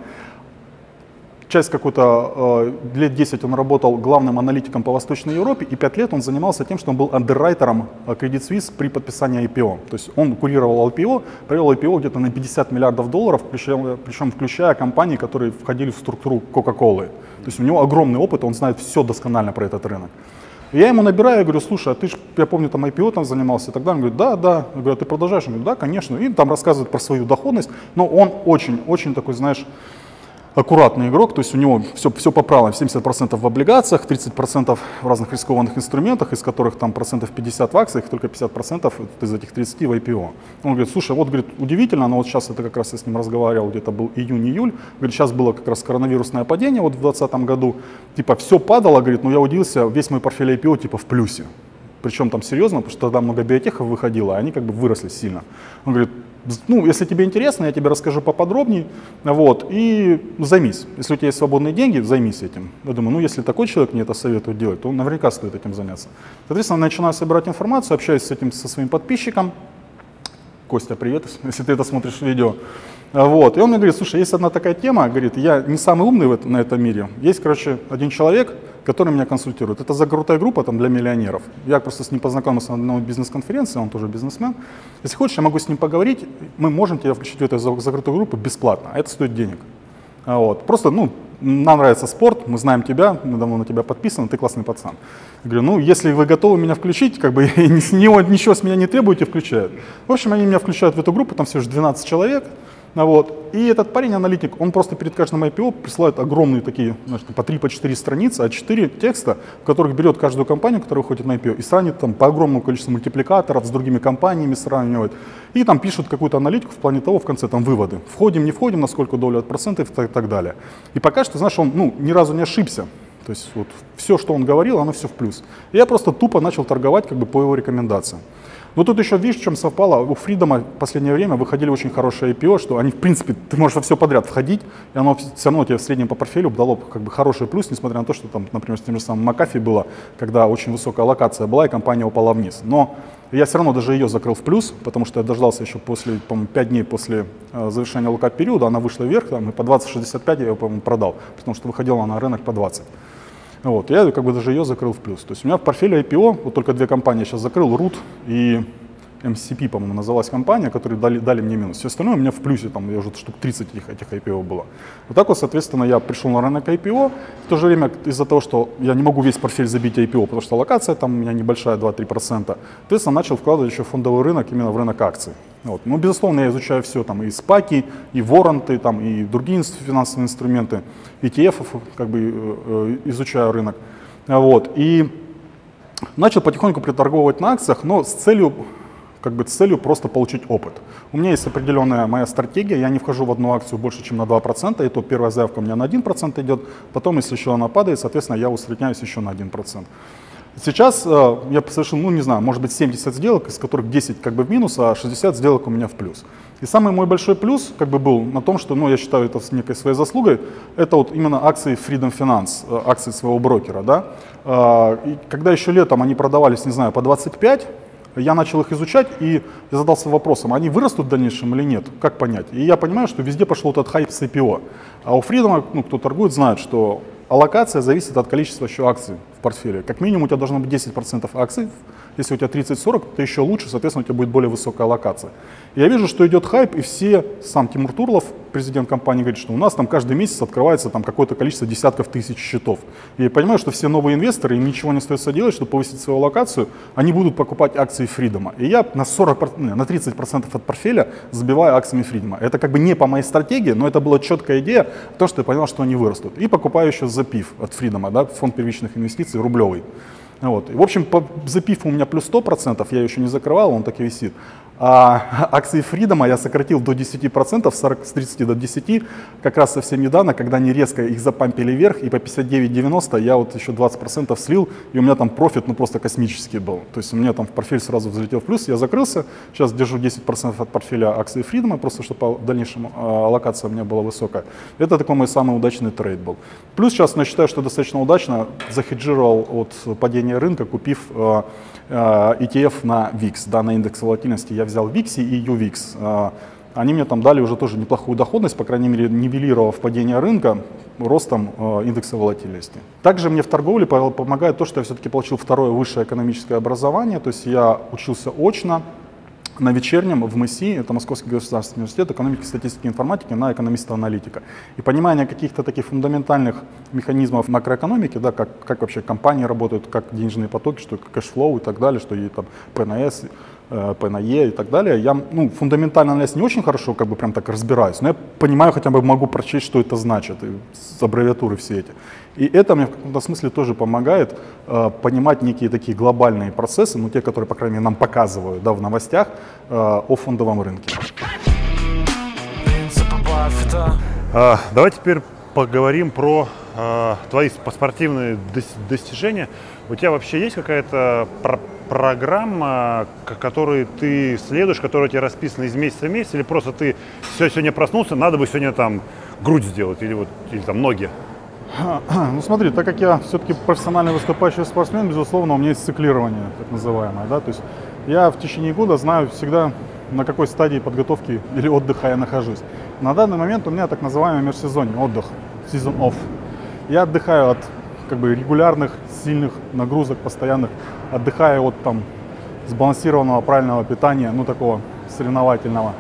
часть какой-то, э, лет 10 он работал главным аналитиком по Восточной Европе, и 5 лет он занимался тем, что он был андеррайтером э, Credit Suisse при подписании IPO. То есть он курировал IPO, провел IPO где-то на 50 миллиардов долларов, причем, причем включая компании, которые входили в структуру Coca-Cola. То есть у него огромный опыт, он знает все досконально про этот рынок. я ему набираю, я говорю, слушай, а ты же, я помню, там IPO там занимался и далее. Он говорит, да, да. Я говорю, а ты продолжаешь? Он говорит, да, конечно. И там рассказывает про свою доходность. Но он очень, очень такой, знаешь, аккуратный игрок, то есть у него все, все по правилам, 70% в облигациях, 30% в разных рискованных инструментах, из которых там процентов 50 в акциях, только 50% из этих 30 в IPO. Он говорит, слушай, вот говорит, удивительно, но вот сейчас это как раз я с ним разговаривал, где-то был июнь-июль, говорит, сейчас было как раз коронавирусное падение вот в 2020 году, типа все падало, говорит, но я удивился, весь мой портфель IPO типа в плюсе. Причем там серьезно, потому что тогда много биотехов выходило, а они как бы выросли сильно. Он говорит, ну, если тебе интересно, я тебе расскажу поподробнее, вот, и займись. Если у тебя есть свободные деньги, займись этим. Я думаю, ну, если такой человек мне это советует делать, то наверняка стоит этим заняться. Соответственно, начинаю собирать информацию, общаюсь с этим, со своим подписчиком. Костя, привет, (laughs) если ты это смотришь видео. Вот, и он мне говорит, слушай, есть одна такая тема, говорит, я не самый умный в, на этом мире. Есть, короче, один человек, который меня консультирует. Это закрытая группа там, для миллионеров. Я просто с ним познакомился на одной бизнес-конференции, он тоже бизнесмен. Если хочешь, я могу с ним поговорить, мы можем тебя включить в эту закрытую группу бесплатно, а это стоит денег. А вот. Просто, ну, нам нравится спорт, мы знаем тебя, мы давно на тебя подписаны, ты классный пацан. Я говорю, ну, если вы готовы меня включить, как бы (laughs) ничего с меня не требуете, включают. В общем, они меня включают в эту группу, там всего лишь 12 человек, вот. И этот парень, аналитик, он просто перед каждым IPO присылает огромные такие, значит, по 3 по 4 страницы, а 4 текста, в которых берет каждую компанию, которая выходит на IPO, и сравнит там по огромному количеству мультипликаторов с другими компаниями, сравнивает. И там пишут какую-то аналитику в плане того, в конце там выводы. Входим, не входим, на сколько долю от процентов и так, так далее. И пока что, знаешь, он ну, ни разу не ошибся. То есть вот все, что он говорил, оно все в плюс. И я просто тупо начал торговать как бы по его рекомендациям. Но тут еще, видишь, в чем совпало? У Фридома в последнее время выходили очень хорошие IPO, что они, в принципе, ты можешь во все подряд входить, и оно все равно тебе в среднем по портфелю дало как бы хороший плюс, несмотря на то, что там, например, с тем же самым Макафи было, когда очень высокая локация была, и компания упала вниз. Но я все равно даже ее закрыл в плюс, потому что я дождался еще после, по-моему, 5 дней после э, завершения локап периода, она вышла вверх, там, и по 20-65 я ее, по-моему, продал, потому что выходила на рынок по 20. Вот, я как бы даже ее закрыл в плюс. То есть у меня в портфеле IPO, вот только две компании сейчас закрыл, RUT и MCP, по-моему, называлась компания, которые дали, дали мне минус. Все остальное у меня в плюсе, там я уже штук 30 этих, этих IPO было. Вот так вот, соответственно, я пришел на рынок IPO. В то же время из-за того, что я не могу весь портфель забить IPO, потому что локация там у меня небольшая, 2-3%, соответственно, начал вкладывать еще в фондовый рынок, именно в рынок акций. Вот. Ну, безусловно, я изучаю все, там, и спаки, и воронты, там, и другие финансовые инструменты, ETF, как бы э, э, изучаю рынок. Вот. И начал потихоньку приторговывать на акциях, но с целью как бы целью просто получить опыт. У меня есть определенная моя стратегия, я не вхожу в одну акцию больше, чем на 2%, и то первая заявка у меня на 1% идет, потом, если еще она падает, соответственно, я усредняюсь еще на 1%. Сейчас э, я совершил, ну не знаю, может быть 70 сделок, из которых 10 как бы в минус, а 60 сделок у меня в плюс. И самый мой большой плюс как бы был на том, что, ну я считаю это с некой своей заслугой, это вот именно акции Freedom Finance, э, акции своего брокера, да. Э, и когда еще летом они продавались, не знаю, по 25, я начал их изучать и задался вопросом, они вырастут в дальнейшем или нет, как понять. И я понимаю, что везде пошел этот хайп с IPO. А у Freedom, ну, кто торгует, знает, что аллокация зависит от количества еще акций портфеле, как минимум у тебя должно быть 10% акций. Если у тебя 30-40, то еще лучше, соответственно, у тебя будет более высокая локация. Я вижу, что идет хайп, и все, сам Тимур Турлов, президент компании, говорит, что у нас там каждый месяц открывается там какое-то количество десятков тысяч счетов. И я понимаю, что все новые инвесторы, им ничего не остается делать, чтобы повысить свою локацию, они будут покупать акции Фридома. И я на 40, не, на 30% от портфеля забиваю акциями Фридома. Это как бы не по моей стратегии, но это была четкая идея, то, что я понял, что они вырастут. И покупаю еще запив от Фридома, да, фонд первичных инвестиций рублевый. Вот. И, в общем, по запив у меня плюс 100%, я еще не закрывал, он так и висит. А (laughs) акции Фридома я сократил до 10%, 40, с 30 до 10, как раз совсем недавно, когда они резко их запампили вверх, и по 59,90 я вот еще 20% слил, и у меня там профит ну просто космический был. То есть у меня там в портфель сразу взлетел в плюс, я закрылся, сейчас держу 10% от портфеля акций Фридома, просто чтобы в дальнейшем аллокация у меня была высокая. Это такой мой самый удачный trade был. Плюс сейчас я считаю, что достаточно удачно захеджировал от падения рынка, купив а, ETF э, на VIX, да, на индекс волатильности. Я взял VIX и UVIX. Э, они мне там дали уже тоже неплохую доходность, по крайней мере, нивелировав падение рынка ростом э, индекса волатильности. Также мне в торговле помогает то, что я все-таки получил второе высшее экономическое образование, то есть я учился очно, на вечернем в МСИ, это Московский государственный университет экономики, статистики и информатики, на экономиста-аналитика. И понимание каких-то таких фундаментальных механизмов макроэкономики, да, как, как вообще компании работают, как денежные потоки, что cash flow и так далее, что и там ПНС, ПНЕ и так далее. Я ну, фундаментальный анализ не очень хорошо, как бы прям так разбираюсь, но я понимаю, хотя бы могу прочесть, что это значит, и аббревиатуры все эти. И это мне в каком-то смысле тоже помогает э, понимать некие такие глобальные процессы, ну те, которые, по крайней мере, нам показывают да, в новостях э, о фондовом рынке. А, давай теперь поговорим про э, твои спортивные достижения. У тебя вообще есть какая-то про программа, которой ты следуешь, которая у тебя расписана из месяца в месяц, или просто ты все сегодня проснулся, надо бы сегодня там грудь сделать или вот или там ноги? (clears throat) Ну смотри, так как я все-таки профессиональный выступающий спортсмен, безусловно, у меня есть циклирование, так называемое. Да? То есть я в течение года знаю всегда, на какой стадии подготовки или отдыха я нахожусь. На данный момент у меня так называемый межсезонье, отдых, season off. Я отдыхаю от как бы регулярных, сильных нагрузок, постоянных, отдыхаю от там сбалансированного правильного питания, ну такого соревновательного.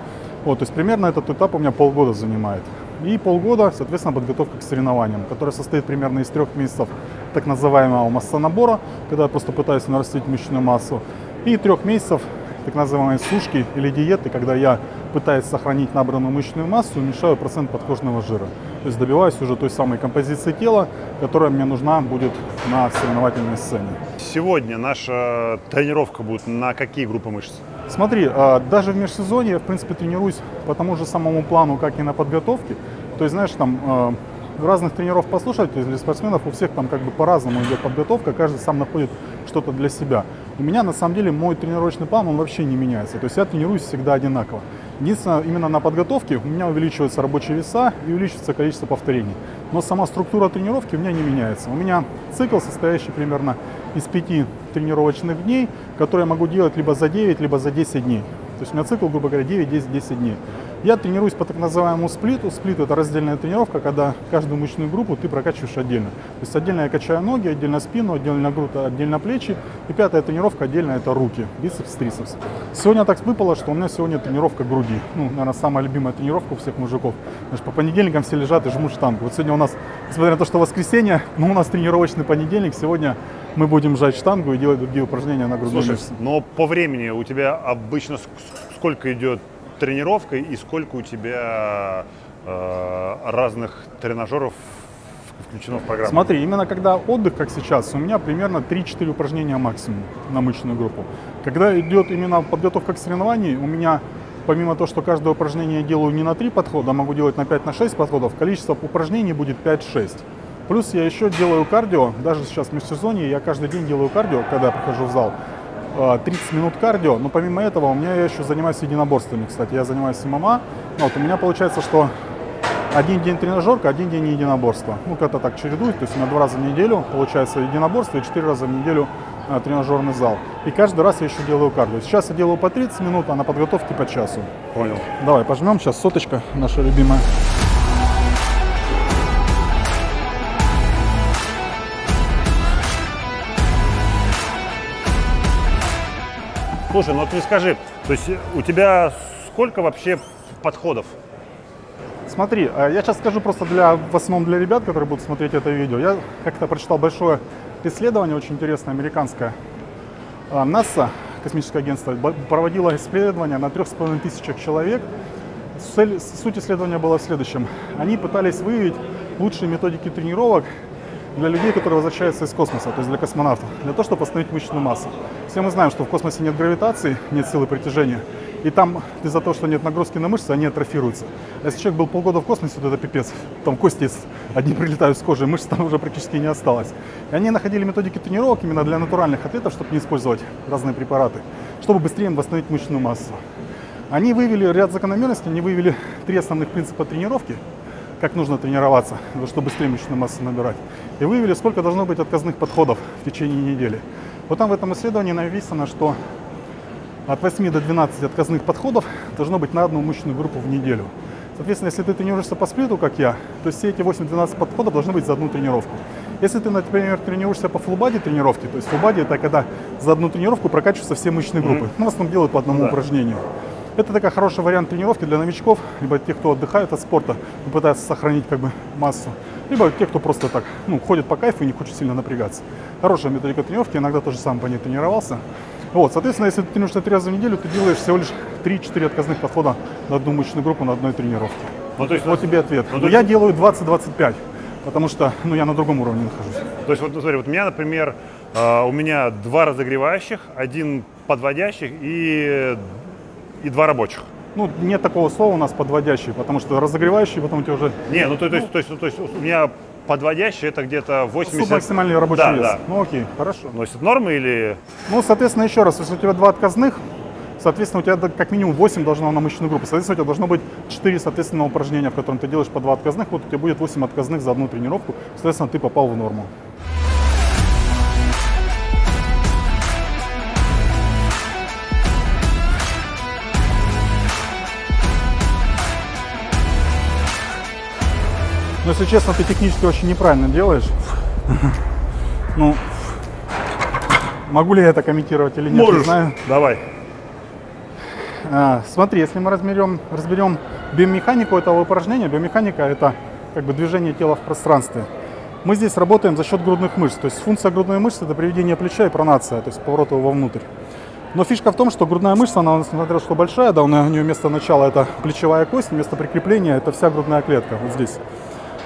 Вот, то есть примерно этот этап у меня полгода занимает. И полгода, соответственно, подготовка к соревнованиям, которая состоит примерно из трех месяцев так называемого массонабора, когда я просто пытаюсь нарастить мышечную массу, и трех месяцев так называемой сушки или диеты, когда я пытаясь сохранить набранную мышечную массу, уменьшаю процент подкожного жира. То есть добиваюсь уже той самой композиции тела, которая мне нужна будет на соревновательной сцене. Сегодня наша тренировка будет на какие группы мышц? Смотри, а, даже в межсезонье я, в принципе, тренируюсь по тому же самому плану, как и на подготовке. То есть, знаешь, там а, разных тренеров послушать, для спортсменов у всех там как бы по-разному идет подготовка, каждый сам находит что-то для себя. У меня на самом деле мой тренировочный план, он вообще не меняется. То есть я тренируюсь всегда одинаково. Единственное, именно на подготовке у меня увеличиваются рабочие веса и увеличивается количество повторений. Но сама структура тренировки у меня не меняется. У меня цикл, состоящий примерно из пяти тренировочных дней, которые я могу делать либо за 9, либо за 10 дней. То есть у меня цикл, грубо говоря, 9, 10, 10 дней. Я тренируюсь по так называемому сплиту. Сплит это раздельная тренировка, когда каждую мышечную группу ты прокачиваешь отдельно. То есть отдельно я качаю ноги, отдельно спину, отдельно грудь, отдельно плечи. И пятая тренировка отдельно это руки, бицепс, трицепс. Сегодня так выпало, что у меня сегодня тренировка груди. Ну, наверное, самая любимая тренировка у всех мужиков. Знаешь, по понедельникам все лежат и жмут штангу. Вот сегодня у нас, несмотря на то, что воскресенье, но у нас тренировочный понедельник, сегодня мы будем жать штангу и делать другие упражнения на грудную Слушай, но по времени у тебя обычно сколько идет тренировка и сколько у тебя э, разных тренажеров включено в программу? Смотри, именно когда отдых, как сейчас, у меня примерно 3-4 упражнения максимум на мышечную группу. Когда идет именно подготовка к соревнованию, у меня помимо того, что каждое упражнение я делаю не на 3 подхода, а могу делать на 5-6 на подходов, количество упражнений будет 5-6. Плюс я еще делаю кардио, даже сейчас в межсезонье я каждый день делаю кардио, когда я прихожу в зал. 30 а, минут кардио, но помимо этого у меня я еще занимаюсь единоборствами, кстати, я занимаюсь ММА. Вот, у меня получается, что один день тренажерка, один день единоборства. Ну, как-то так чередуюсь, то есть у меня два раза в неделю получается единоборство и четыре раза в неделю а, тренажерный зал. И каждый раз я еще делаю кардио. Сейчас я делаю по 30 минут, а на подготовке по часу. Понял. Давай, пожмем сейчас соточка наша любимая. Слушай, ну мне скажи, то есть у тебя сколько вообще подходов? Смотри, а я сейчас скажу просто для, в основном для ребят, которые будут смотреть это видео. Я как-то прочитал большое исследование, очень интересное, американское. А, НАСА, космическое агентство, проводило исследование на трех с половиной тысячах человек. Цель, суть исследования была в следующем. Они пытались выявить лучшие методики тренировок для людей, которые возвращаются из космоса, то есть для космонавтов, для того, чтобы восстановить мышечную массу. Все мы знаем, что в космосе нет гравитации, нет силы притяжения, и там из-за того, что нет нагрузки на мышцы, они атрофируются. А Если человек был полгода в космосе, то это пипец. Там кости одни (laughs) прилетают с кожи, мышц там уже практически не осталось. И они находили методики тренировок именно для натуральных атлетов, чтобы не использовать разные препараты, чтобы быстрее восстановить мышечную массу. Они выявили ряд закономерностей, они выявили три основных принципа тренировки, как нужно тренироваться, чтобы быстрее мышечную массу набирать. И выявили, сколько должно быть отказных подходов в течение недели. Вот там в этом исследовании написано, что от 8 до 12 отказных подходов должно быть на одну мышечную группу в неделю. Соответственно, если ты тренируешься по сплиту, как я, то все эти 8-12 подходов должны быть за одну тренировку. Если ты, например, тренируешься по фулбади тренировке, то есть фулбади это когда за одну тренировку прокачиваются все мышечные группы. Ну, в основном делают по одному упражнению. Это такой хороший вариант тренировки для новичков, либо тех, кто отдыхает от спорта и пытается сохранить как бы массу, либо тех, кто просто так, ну, ходит по кайфу и не хочет сильно напрягаться. Хорошая методика тренировки, иногда тоже сам по ней тренировался. Вот, соответственно, если ты тренируешься три раза в неделю, ты делаешь всего лишь 3-4 отказных подхода на одну мышечную группу на одной тренировке. Ну, то есть, Вот тебе ответ. Ну, то я есть- делаю 20-25, потому что ну, я на другом уровне нахожусь. То есть вот смотри, вот у меня, например, э, у меня два разогревающих, один подводящих и, и два рабочих. Ну, нет такого слова у нас подводящий, потому что разогревающий, потом у тебя уже Не, ну то, то есть, то, есть, то есть у меня подводящий это где-то 80... субмаксимальный рабочий да, вес. Да. Ну окей, хорошо. Ну, это норма или... Ну, соответственно, еще раз, если у тебя два отказных, соответственно, у тебя как минимум 8 должно на мышечную группу. Соответственно, у тебя должно быть 4, соответственно, упражнения, в котором ты делаешь по два отказных. Вот у тебя будет 8 отказных за одну тренировку. Соответственно, ты попал в норму. Но, если честно, ты технически очень неправильно делаешь. (laughs) Ну, могу ли я это комментировать или нет, не знаю. Давай. А, смотри, если мы разберем, разберем биомеханику этого упражнения, биомеханика это как бы движение тела в пространстве. Мы здесь работаем за счет грудных мышц. То есть функция грудной мышцы это приведение плеча и пронация, то есть поворот его вовнутрь. Но фишка в том, что грудная мышца, она, несмотря что большая, да, у нее место начала это плечевая кость, место прикрепления это вся грудная клетка, вот здесь.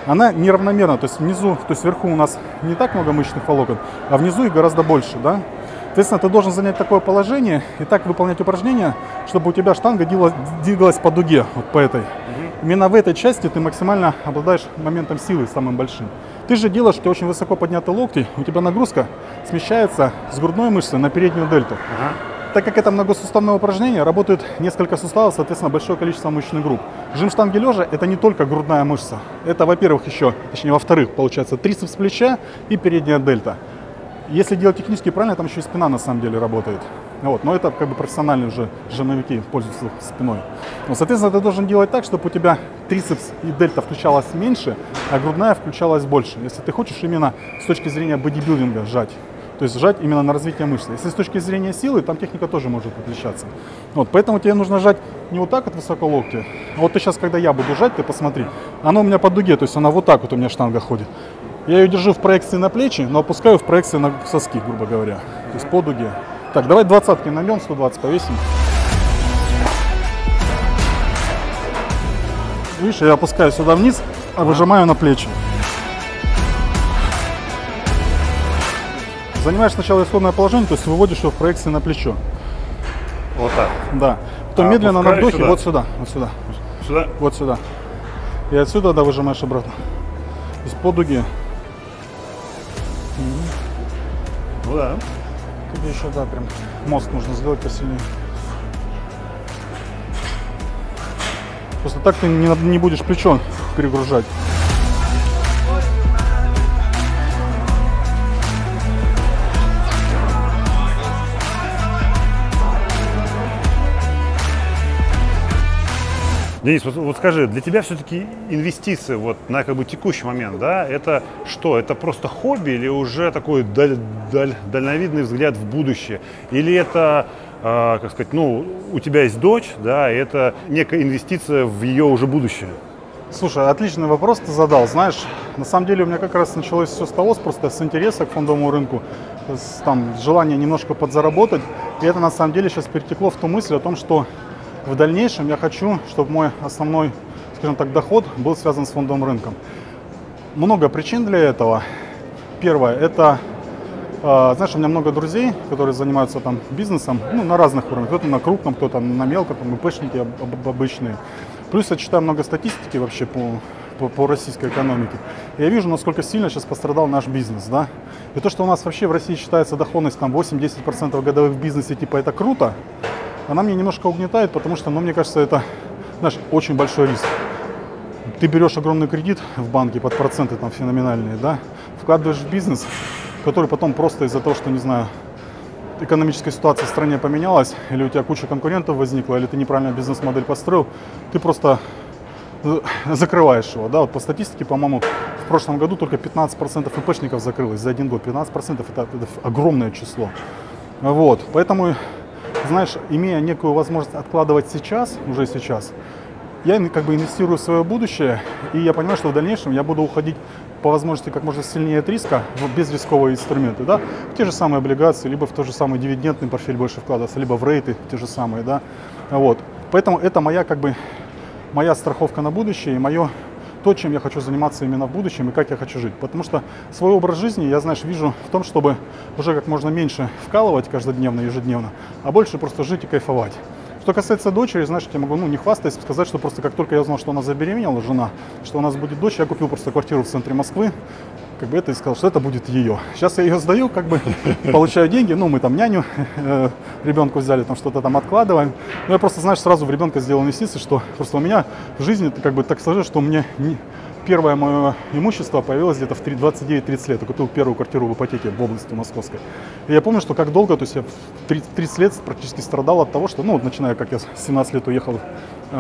Она неравномерна, то есть внизу, то есть вверху у нас не так много мышечных волокон, а внизу их гораздо больше, да. Соответственно, ты должен занять такое положение и так выполнять упражнения, чтобы у тебя штанга двигалась, двигалась по дуге, вот по этой. Именно в этой части ты максимально обладаешь моментом силы самым большим. Ты же делаешь, у тебя очень высоко подняты локти, у тебя нагрузка смещается с грудной мышцы на переднюю дельту. Так как это многосуставное упражнение, работают несколько суставов, соответственно, большое количество мышечных групп. Жим штанги лежа – это не только грудная мышца. Это, во-первых, еще, точнее, во-вторых, получается, трицепс плеча и передняя дельта. Если делать технически правильно, там еще и спина на самом деле работает. Вот, но это как бы профессиональные уже жимовики пользуются спиной. Но, соответственно, ты должен делать так, чтобы у тебя трицепс и дельта включалась меньше, а грудная включалась больше. Если ты хочешь именно с точки зрения бодибилдинга сжать. То есть сжать именно на развитие мышцы. Если с точки зрения силы, там техника тоже может отличаться. Вот, поэтому тебе нужно жать не вот так вот высоко локти. А вот ты сейчас, когда я буду жать, ты посмотри. Она у меня по дуге, то есть она вот так вот у меня штанга ходит. Я ее держу в проекции на плечи, но опускаю в проекции на соски, грубо говоря. То есть по дуге. Так, давай двадцатки набьем, 120 повесим. Видишь, я опускаю сюда вниз, а выжимаю на плечи. Занимаешь сначала исходное положение, то есть выводишь его в проекции на плечо. Вот так. Да. Потом А медленно на вдохе сюда? вот сюда, вот сюда, Сюда. вот сюда. И отсюда, да, выжимаешь обратно. То есть по дуге. Ну да. Тебе еще, да, прям мозг нужно сделать посильнее. Просто так ты не, не будешь плечо перегружать. Денис, вот, вот скажи, для тебя все-таки инвестиции вот на как бы текущий момент, да, это что? Это просто хобби или уже такой даль- даль- дальновидный взгляд в будущее? Или это э, как сказать, ну, у тебя есть дочь, да, и это некая инвестиция в ее уже будущее. Слушай, отличный вопрос ты задал. Знаешь, на самом деле у меня как раз началось все с того, с просто с интереса к фондовому рынку, с, там, желания немножко подзаработать. И это на самом деле сейчас перетекло в ту мысль о том, что в дальнейшем я хочу, чтобы мой основной, скажем так, доход был связан с фондовым рынком. Много причин для этого. Первое, это, э, знаешь, у меня много друзей, которые занимаются там бизнесом, ну, на разных уровнях. Кто-то на крупном, кто-то на мелком, там, ИПшники об- об- обычные. Плюс я читаю много статистики вообще по, по, по российской экономике. Я вижу, насколько сильно сейчас пострадал наш бизнес, да. И то, что у нас вообще в России считается доходность там 8-10% годовых в бизнесе, типа это круто, она мне немножко угнетает, потому что, ну, мне кажется, это, знаешь, очень большой риск. Ты берешь огромный кредит в банке под проценты там феноменальные, да, вкладываешь в бизнес, который потом просто из-за того, что, не знаю, экономическая ситуация в стране поменялась, или у тебя куча конкурентов возникла, или ты неправильно бизнес-модель построил, ты просто закрываешь его. Да? Вот по статистике, по-моему, в прошлом году только 15% ИПшников закрылось за один год. 15% это, это огромное число. Вот. Поэтому, знаешь, имея некую возможность откладывать сейчас, уже сейчас, я как бы инвестирую в свое будущее, и я понимаю, что в дальнейшем я буду уходить по возможности как можно сильнее от риска в безрисковые инструменты, да, в те же самые облигации, либо в тот же самый дивидендный портфель больше вкладываться, либо в рейты те же самые, да, вот. Поэтому это моя как бы моя страховка на будущее и мое то, чем я хочу заниматься именно в будущем и как я хочу жить. Потому что свой образ жизни я, знаешь, вижу в том, чтобы уже как можно меньше вкалывать каждодневно, ежедневно, а больше просто жить и кайфовать. Что касается дочери, знаешь, я могу, ну, не хвастаясь, сказать, что просто как только я узнал, что она забеременела, жена, что у нас будет дочь, я купил просто квартиру в центре Москвы, как бы это и сказал, что это будет ее. Сейчас я ее сдаю, как бы (laughs) получаю деньги, ну, мы там няню э, ребенку взяли, там что-то там откладываем. Но я просто, знаешь, сразу в ребенка сделал инвестиции, что просто у меня в жизни как бы так сложилось, что мне не- первое мое имущество появилось где-то в три- 29-30 лет. Я купил первую квартиру в ипотеке в области московской. И я помню, что как долго, то есть я в 30 30 лет практически страдал от того, что, ну, вот начиная, как я с 17 лет уехал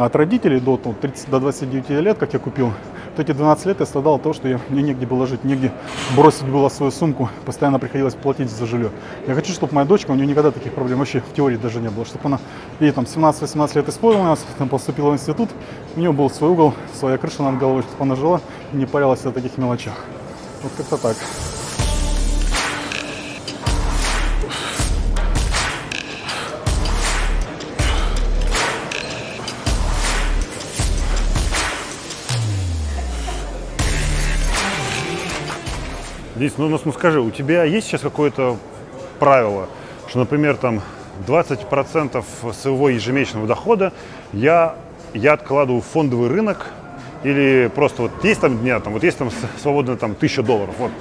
от родителей до, ну, 30, до 29 лет, как я купил, вот эти 12 лет я страдал от того, что я, мне негде было жить, негде бросить было свою сумку, постоянно приходилось платить за жилье. Я хочу, чтобы моя дочка, у нее никогда таких проблем вообще в теории даже не было, чтобы она, ей там 17-18 лет исполнилось, там поступила в институт, у нее был свой угол, своя крыша над головой, чтобы она жила и не парилась о таких мелочах. Вот как-то так. Денис, ну, ну скажи, у тебя есть сейчас какое-то правило, что, например, там 20% своего ежемесячного дохода я, я откладываю в фондовый рынок или просто вот есть там дня, там вот есть там свободно там тысяча долларов, вот.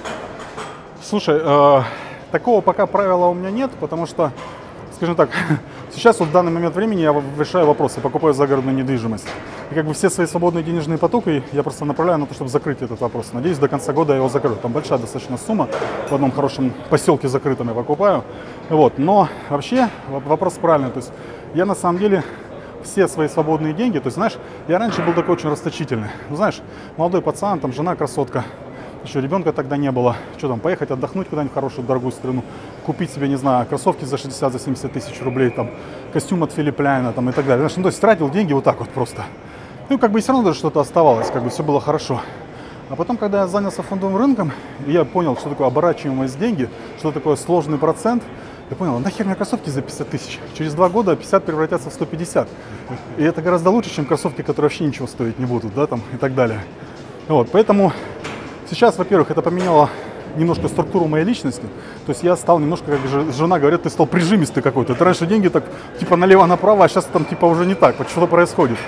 Слушай, э, такого пока правила у меня нет, потому что, скажем так, (laughs) сейчас вот в данный момент времени я решаю вопросы, покупаю загородную недвижимость. И как бы все свои свободные денежные потоки я просто направляю на то, чтобы закрыть этот вопрос. Надеюсь, до конца года я его закрою. Там большая достаточно сумма в одном хорошем поселке закрытом я покупаю. Вот. Но вообще вопрос правильный. То есть я на самом деле все свои свободные деньги, то есть, знаешь, я раньше был такой очень расточительный. Ну, знаешь, молодой пацан, там жена красотка, еще ребенка тогда не было. Что там, поехать отдохнуть куда-нибудь в хорошую, дорогую страну, купить себе, не знаю, кроссовки за 60, за 70 тысяч рублей, там, костюм от Филипп Ляйна, там, и так далее. Знаешь, ну, то есть тратил деньги вот так вот просто. Ну, как бы все равно даже что-то оставалось, как бы все было хорошо. А потом, когда я занялся фондовым рынком, я понял, что такое оборачиваемость деньги, что такое сложный процент, я понял, нахер мне кроссовки за 50 тысяч? Через два года 50 превратятся в 150. И это гораздо лучше, чем кроссовки, которые вообще ничего стоить не будут, да, там, и так далее. Вот, поэтому сейчас, во-первых, это поменяло немножко структуру моей личности. То есть я стал немножко, как же- жена говорит, ты стал прижимистый какой-то. Ты раньше деньги так типа налево-направо, а сейчас там типа уже не так. Вот что-то происходит.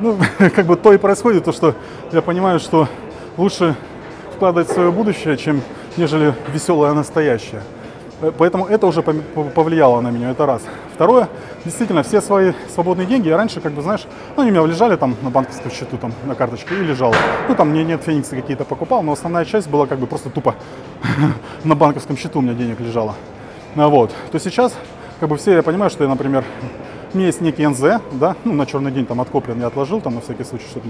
Ну, (laughs) как бы то и происходит, то, что я понимаю, что лучше вкладывать в свое будущее, чем нежели веселое настоящее. Э, Поэтому это уже повлияло на меня, это раз. Второе, действительно, все свои свободные деньги я раньше, как бы, знаешь, ну, они у меня лежали там на банковском счету, там, на карточке и лежал. Ну, там мне нет фениксы какие-то покупал, но основная часть была как бы просто тупо (laughs) на банковском счету у меня денег лежало. Ну, вот. То сейчас, как бы все, я понимаю, что я, например, у меня есть некий НЗ, да, ну, на черный день там откоплен, я отложил там на всякий случай, чтобы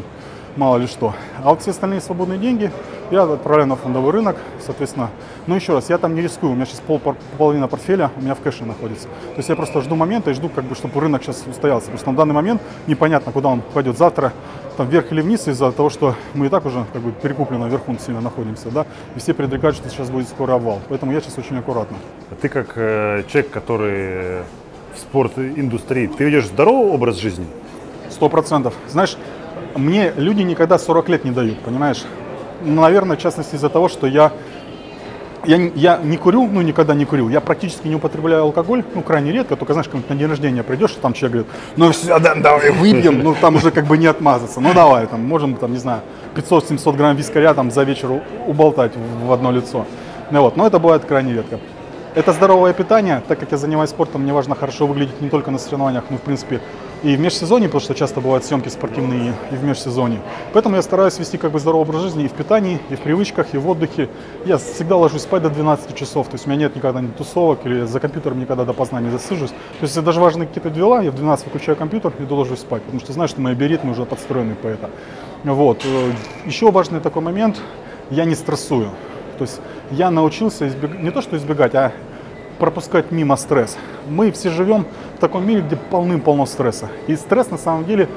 мало ли что. А вот все остальные свободные деньги я отправляю на фондовый рынок, соответственно. Но еще раз, я там не рискую, у меня сейчас пол, половина портфеля у меня в кэше находится. То есть я просто жду момента и жду, как бы, чтобы рынок сейчас устоялся. Потому что на данный момент непонятно, куда он пойдет завтра, там вверх или вниз, из-за того, что мы и так уже как бы перекупленно вверху сильно находимся, да, и все предрекают, что сейчас будет скоро обвал. Поэтому я сейчас очень аккуратно. А Ты как э, человек, который в спорт-индустрии, ты ведешь здоровый образ жизни? Сто процентов. Знаешь, мне люди никогда 40 лет не дают, понимаешь? Ну, наверное, в частности из-за того, что я, я, я не курю, ну никогда не курил, я практически не употребляю алкоголь, ну крайне редко, только знаешь, как на день рождения придешь, там человек говорит, ну все, да, давай выпьем, ну там уже как бы не отмазаться, ну давай, там можем, там, не знаю, 500-700 грамм вискаря там за вечер уболтать в одно лицо. Ну вот, но это бывает крайне редко. Это здоровое питание, так как я занимаюсь спортом, мне важно хорошо выглядеть не только на соревнованиях, но в принципе и в межсезонье, потому что часто бывают съемки спортивные и в межсезонье. Поэтому я стараюсь вести как бы здоровый образ жизни и в питании, и в привычках, и в отдыхе. Я всегда ложусь спать до 12 часов, то есть у меня нет никогда ни тусовок или за компьютером никогда допоздна не засижусь. То есть если даже важны какие-то дела, я в 12 выключаю компьютер и ложусь спать, потому что знаю, что мои биоритмы уже подстроены по это. Вот. Э, Еще важный такой момент, я не стрессую. То есть я научился избегать, не то что избегать, а пропускать мимо стресс. Мы все живем в таком мире, где полным-полно стресса. И стресс на самом деле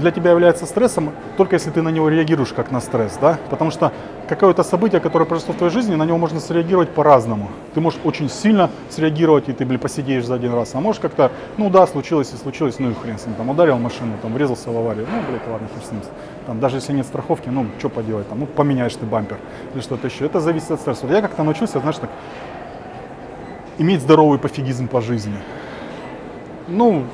для тебя является стрессом только если ты на него реагируешь как на стресс, да? Потому что какое-то событие, которое произошло в твоей жизни, на него можно среагировать по-разному. Ты можешь очень сильно среагировать, и ты, блин, посидеешь за один раз, а можешь как-то, ну да, случилось и случилось, ну и хрен с ним, там ударил машину, там врезался в аварию, ну, блин, ладно, хер с ним. Там, даже если нет страховки, ну, что поделать, там, ну, поменяешь ты бампер или что-то еще. Это зависит от стресса. Я как-то научился, знаешь, так, иметь здоровый пофигизм по жизни. Ну,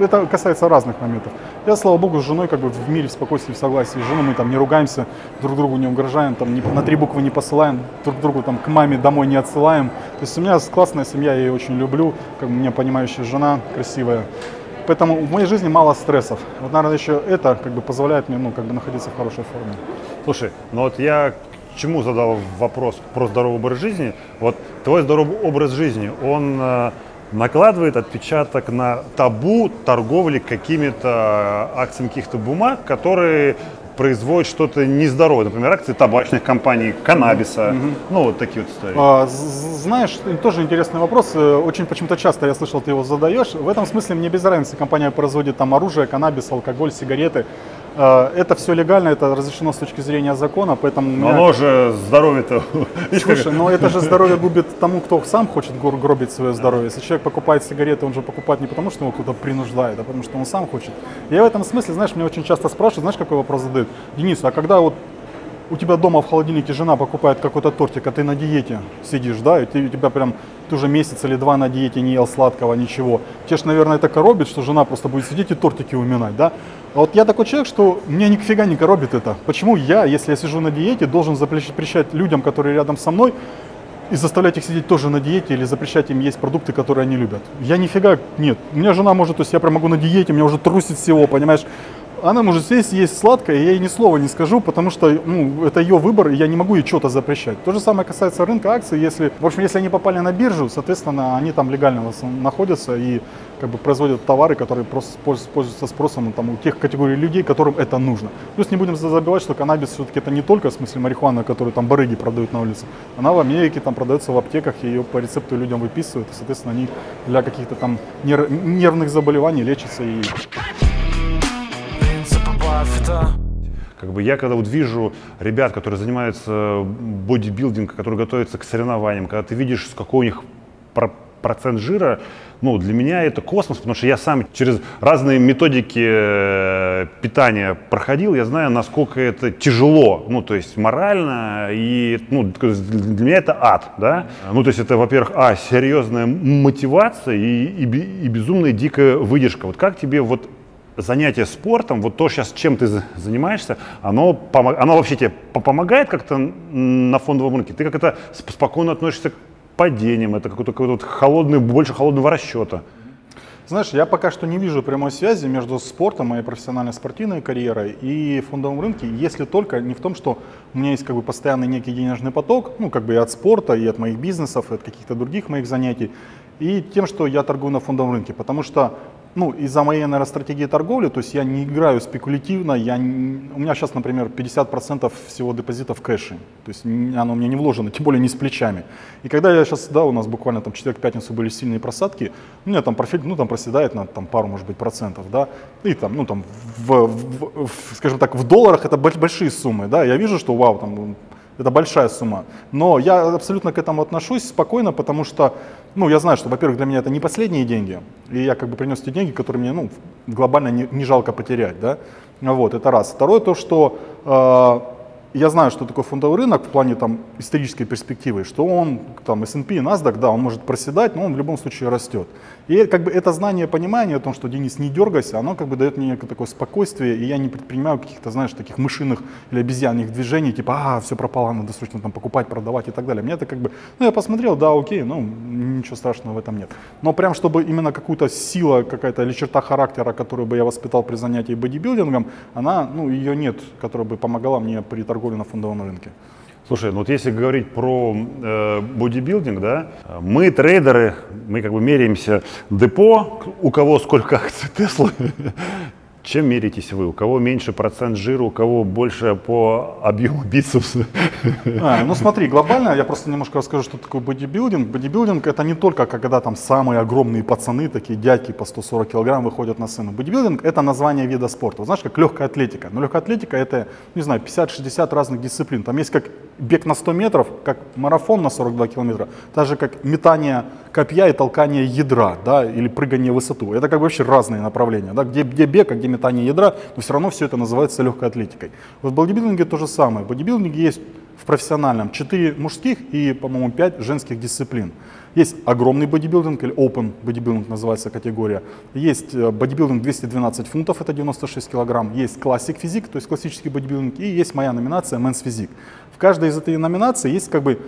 это касается разных моментов. Я, слава богу, с женой как бы в мире, в спокойствии, в согласии. С женой мы там не ругаемся, друг другу не угрожаем, там, не- на три буквы не посылаем, друг другу там к маме домой не отсылаем. То есть у меня классная семья, я ее очень люблю, как бы у меня понимающая жена, красивая. Поэтому в моей жизни мало стрессов. Вот, наверное, еще это как бы позволяет мне, ну, как бы находиться в хорошей форме. Слушай, ну вот я чему задал вопрос про здоровый образ жизни. Вот твой здоровый образ жизни, он э, накладывает отпечаток на табу торговли какими-то акциями каких-то бумаг, которые производят что-то нездоровое. Например, акции табачных компаний, каннабиса. Ну, вот такие вот истории. А, Знаешь, тоже интересный вопрос. Э, Очень почему-то часто я слышал, ты его задаешь. В этом смысле мне без разницы. Компания производит там оружие, каннабис, алкоголь, сигареты. Э, Это все легально, это разрешено с точки зрения закона, поэтому... Но меня- оно же здоровье-то... (laughs) Слушай, но это же здоровье губит тому, кто сам хочет гробить свое здоровье. Если человек покупает сигареты, он же покупает не потому, что его кто-то принуждает, а потому что он сам хочет. Я в этом смысле, знаешь, меня очень часто спрашивают, знаешь, какой вопрос задают? Денис, а когда вот у тебя дома в холодильнике жена покупает какой-то тортик, а ты на диете сидишь, да, и ты, у тебя прям, ты уже месяц или два на диете не ел сладкого, ничего. Тебе ж, наверное, это коробит, что жена просто будет сидеть и тортики уминать, да? А вот я такой человек, что меня нифига не коробит это. Почему я, если я сижу на диете, должен запрещать людям, которые рядом со мной, и заставлять их сидеть тоже на диете или запрещать им есть продукты, которые они любят. Я нифига нет. У меня жена может, то есть я прям могу на диете, меня уже трусит всего, понимаешь? Она может сесть, есть сладкое, я ей ни слова не скажу, потому что ну, это ее выбор, и я не могу ей что-то запрещать. То же самое касается рынка акций. Если, в общем, если они попали на биржу, соответственно, они там легально находятся и как бы производят товары, которые просто польз- пользуются спросом там, у тех категорий людей, которым это нужно. Плюс не будем забывать, что каннабис все-таки это не только в смысле марихуана, которую там барыги продают на улице. Она в Америке там продается в аптеках, ее по рецепту людям выписывают, и, соответственно, они для каких-то там нер- нервных заболеваний лечатся и Как бы я когда вот вижу ребят, которые занимаются бодибилдингом, которые готовятся к соревнованиям, когда ты видишь, какой у них про- процент жира, ну, для меня это космос, потому что я сам через разные методики э, питания проходил, я знаю, насколько это тяжело, ну, то есть морально, и, ну, для меня это ад, да. Ну, то есть это, во-первых, а, серьезная мотивация и, и, и безумная дикая выдержка. Вот как тебе вот занятие спортом, вот то сейчас, чем ты за- занимаешься, оно, оно вообще тебе по- помогает как-то на фондовом рынке? Ты как это сп- спокойно относишься к падениям, это какой-то какой-то вот холодный, больше холодного расчета. Знаешь, я пока что не вижу прямой связи между спортом, моей профессиональной спортивной карьерой и фондовым рынке, если только не в том, что у меня есть как бы постоянный некий денежный поток, ну как бы и от спорта, и от моих бизнесов, и от каких-то других моих занятий, и тем, что я торгую на фондовом рынке, потому что ну, из-за моей, наверное, стратегии торговли, то есть я не играю спекулятивно, я не- у меня сейчас, например, 50% всего депозита в кэше, то есть оно у меня не вложено, тем более не с плечами. И когда я сейчас, да, у нас буквально там четверг-пятницу были сильные просадки, у меня там профиль, ну, там проседает на там, пару, может быть, процентов, да, и там, ну, там, в, в- в- скажем так, в долларах это больш- большие суммы, да, я вижу, что, вау, там, это большая сумма. Но я абсолютно к этому отношусь спокойно, потому что, ну, я знаю, что, во-первых, для меня это не последние деньги, и я как бы принес те деньги, которые мне, ну, глобально не, не жалко потерять, да. Вот, это раз. Второе, то, что э, я знаю, что такое фондовый рынок в плане там исторической перспективы, что он, там, S&P, NASDAQ, да, он может проседать, но он в любом случае растет. И как бы это знание, понимание о том, что, Денис, не дергайся, оно как бы дает мне некое такое спокойствие, и я не предпринимаю каких-то, знаешь, таких мышиных или обезьянных движений, типа, а, все пропало, надо срочно там покупать, продавать и так далее. Мне это как бы, ну, я посмотрел, да, окей, ну, ничего страшного в этом нет. Но прям, чтобы именно какую-то сила какая-то или черта характера, которую бы я воспитал при занятии бодибилдингом, она, ну, ее нет, которая бы помогала мне при торговле на фондовом рынке. Слушай, ну вот если говорить про э, бодибилдинг, да, мы трейдеры, мы как бы меряемся депо, у кого сколько акций Теслы, (laughs) чем меритесь вы? У кого меньше процент жира, у кого больше по объему (laughs) бицепса? А, ну смотри, глобально я просто немножко расскажу, что такое бодибилдинг. Бодибилдинг это не только когда там самые огромные пацаны, такие дядьки по 140 килограмм выходят на сцену. Бодибилдинг это название вида спорта. Знаешь, как легкая атлетика. Но легкая атлетика это, не знаю, 50-60 разных дисциплин. Там есть как бег на 100 метров, как марафон на 42 километра, так же как метание копья и толкание ядра, да, или прыгание в высоту. Это как бы вообще разные направления, да, где, где бег, а где метание ядра, но все равно все это называется легкой атлетикой. Вот в бодибилдинге то же самое. В бодибилдинге есть в профессиональном 4 мужских и, по-моему, 5 женских дисциплин. Есть огромный бодибилдинг, или open бодибилдинг называется категория. Есть э, бодибилдинг 212 фунтов, это 96 килограмм. Есть классик физик, то есть классический бодибилдинг. И есть моя номинация Men's физик. В каждой из этой номинаций есть как бы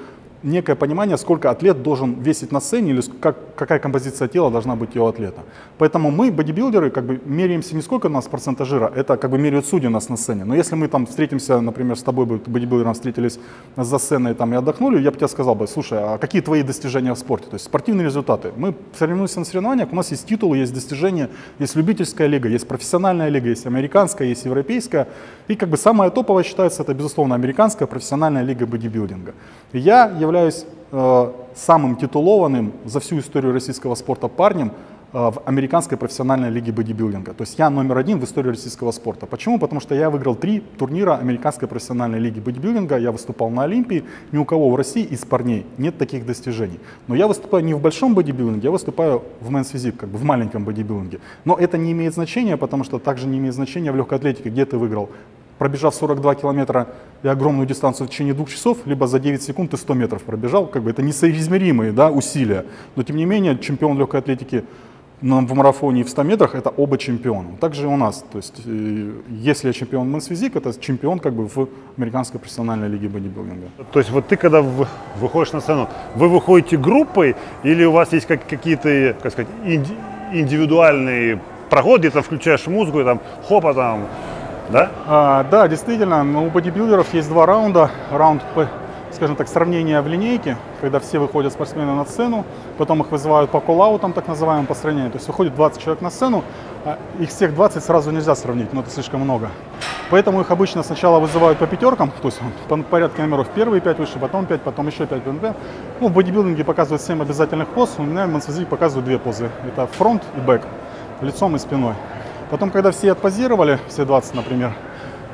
некое понимание, сколько атлет должен весить на сцене или как, какая композиция тела должна быть у атлета. Поэтому мы, бодибилдеры, как бы меряемся не сколько у нас процента жира, это как бы меряют судьи нас на сцене. Но если мы там встретимся, например, с тобой, бодибилдером встретились за сценой там, и отдохнули, я бы тебе сказал бы, слушай, а какие твои достижения в спорте? То есть спортивные результаты. Мы соревнуемся на соревнованиях, у нас есть титулы, есть достижения, есть любительская лига, есть профессиональная лига, есть американская, есть европейская. И как бы самая топовая считается, это, безусловно, американская профессиональная лига бодибилдинга. Я являюсь э, самым титулованным за всю историю российского спорта парнем э, в американской профессиональной лиге бодибилдинга. То есть я номер один в истории российского спорта. Почему? Потому что я выиграл три турнира американской профессиональной лиги бодибилдинга. Я выступал на Олимпии. Ни у кого в России из парней нет таких достижений. Но я выступаю не в большом бодибилдинге, я выступаю в Men's Physique, как бы в маленьком бодибилдинге. Но это не имеет значения, потому что также не имеет значения в легкой атлетике, где ты выиграл пробежав 42 километра и огромную дистанцию в течение двух часов, либо за 9 секунд ты 100 метров пробежал, как бы это несоизмеримые да, усилия. Но тем не менее, чемпион легкой атлетики в марафоне и в 100 метрах это оба чемпиона. Также и у нас. То есть, э, если я чемпион Physique, это чемпион как бы в американской профессиональной лиге бодибилдинга. То есть вот ты когда выходишь на сцену, вы выходите группой или у вас есть как, какие-то, как сказать, инди- индивидуальные проходы, ты включаешь музыку и там хопа там, да? А, да, действительно, но у бодибилдеров есть два раунда. Раунд, скажем так, сравнения в линейке, когда все выходят спортсмены на сцену, потом их вызывают по коллаутам, так называемым, по сравнению. То есть выходит 20 человек на сцену, а их всех 20 сразу нельзя сравнить, но это слишком много. Поэтому их обычно сначала вызывают по пятеркам, то есть по порядке номеров первые 5 выше, потом 5, потом еще 5, потом 5. Ну, в бодибилдинге показывают 7 обязательных поз, у меня в показывают две позы. Это фронт и бэк, лицом и спиной. Потом, когда все отпозировали, все 20, например,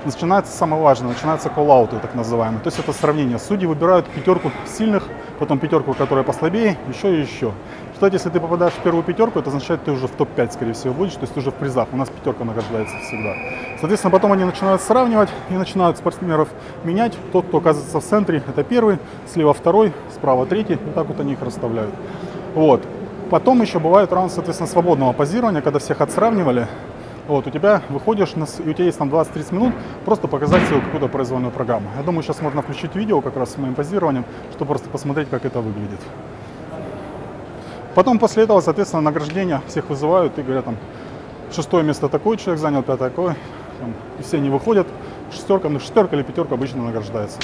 начинается самое важное, начинаются коллауты, так называемые. То есть это сравнение. Судьи выбирают пятерку сильных, потом пятерку, которая послабее, еще и еще. Кстати, если ты попадаешь в первую пятерку, это означает, что ты уже в топ-5, скорее всего, будешь, то есть ты уже в призах. У нас пятерка награждается всегда. Соответственно, потом они начинают сравнивать и начинают спортсменов менять. Тот, кто оказывается в центре, это первый, слева второй, справа третий. Вот так вот они их расставляют. Вот. Потом еще бывает раунд, соответственно, свободного позирования, когда всех отсравнивали. Вот, у тебя выходишь, и у тебя есть там 20-30 минут просто показать свою какую-то произвольную программу. Я думаю, сейчас можно включить видео как раз с моим позированием, чтобы просто посмотреть, как это выглядит. Потом после этого, соответственно, награждение всех вызывают и говорят там, шестое место такой человек занял, пятое такое. Там, и все они выходят, шестерка, ну шестерка или пятерка обычно награждается.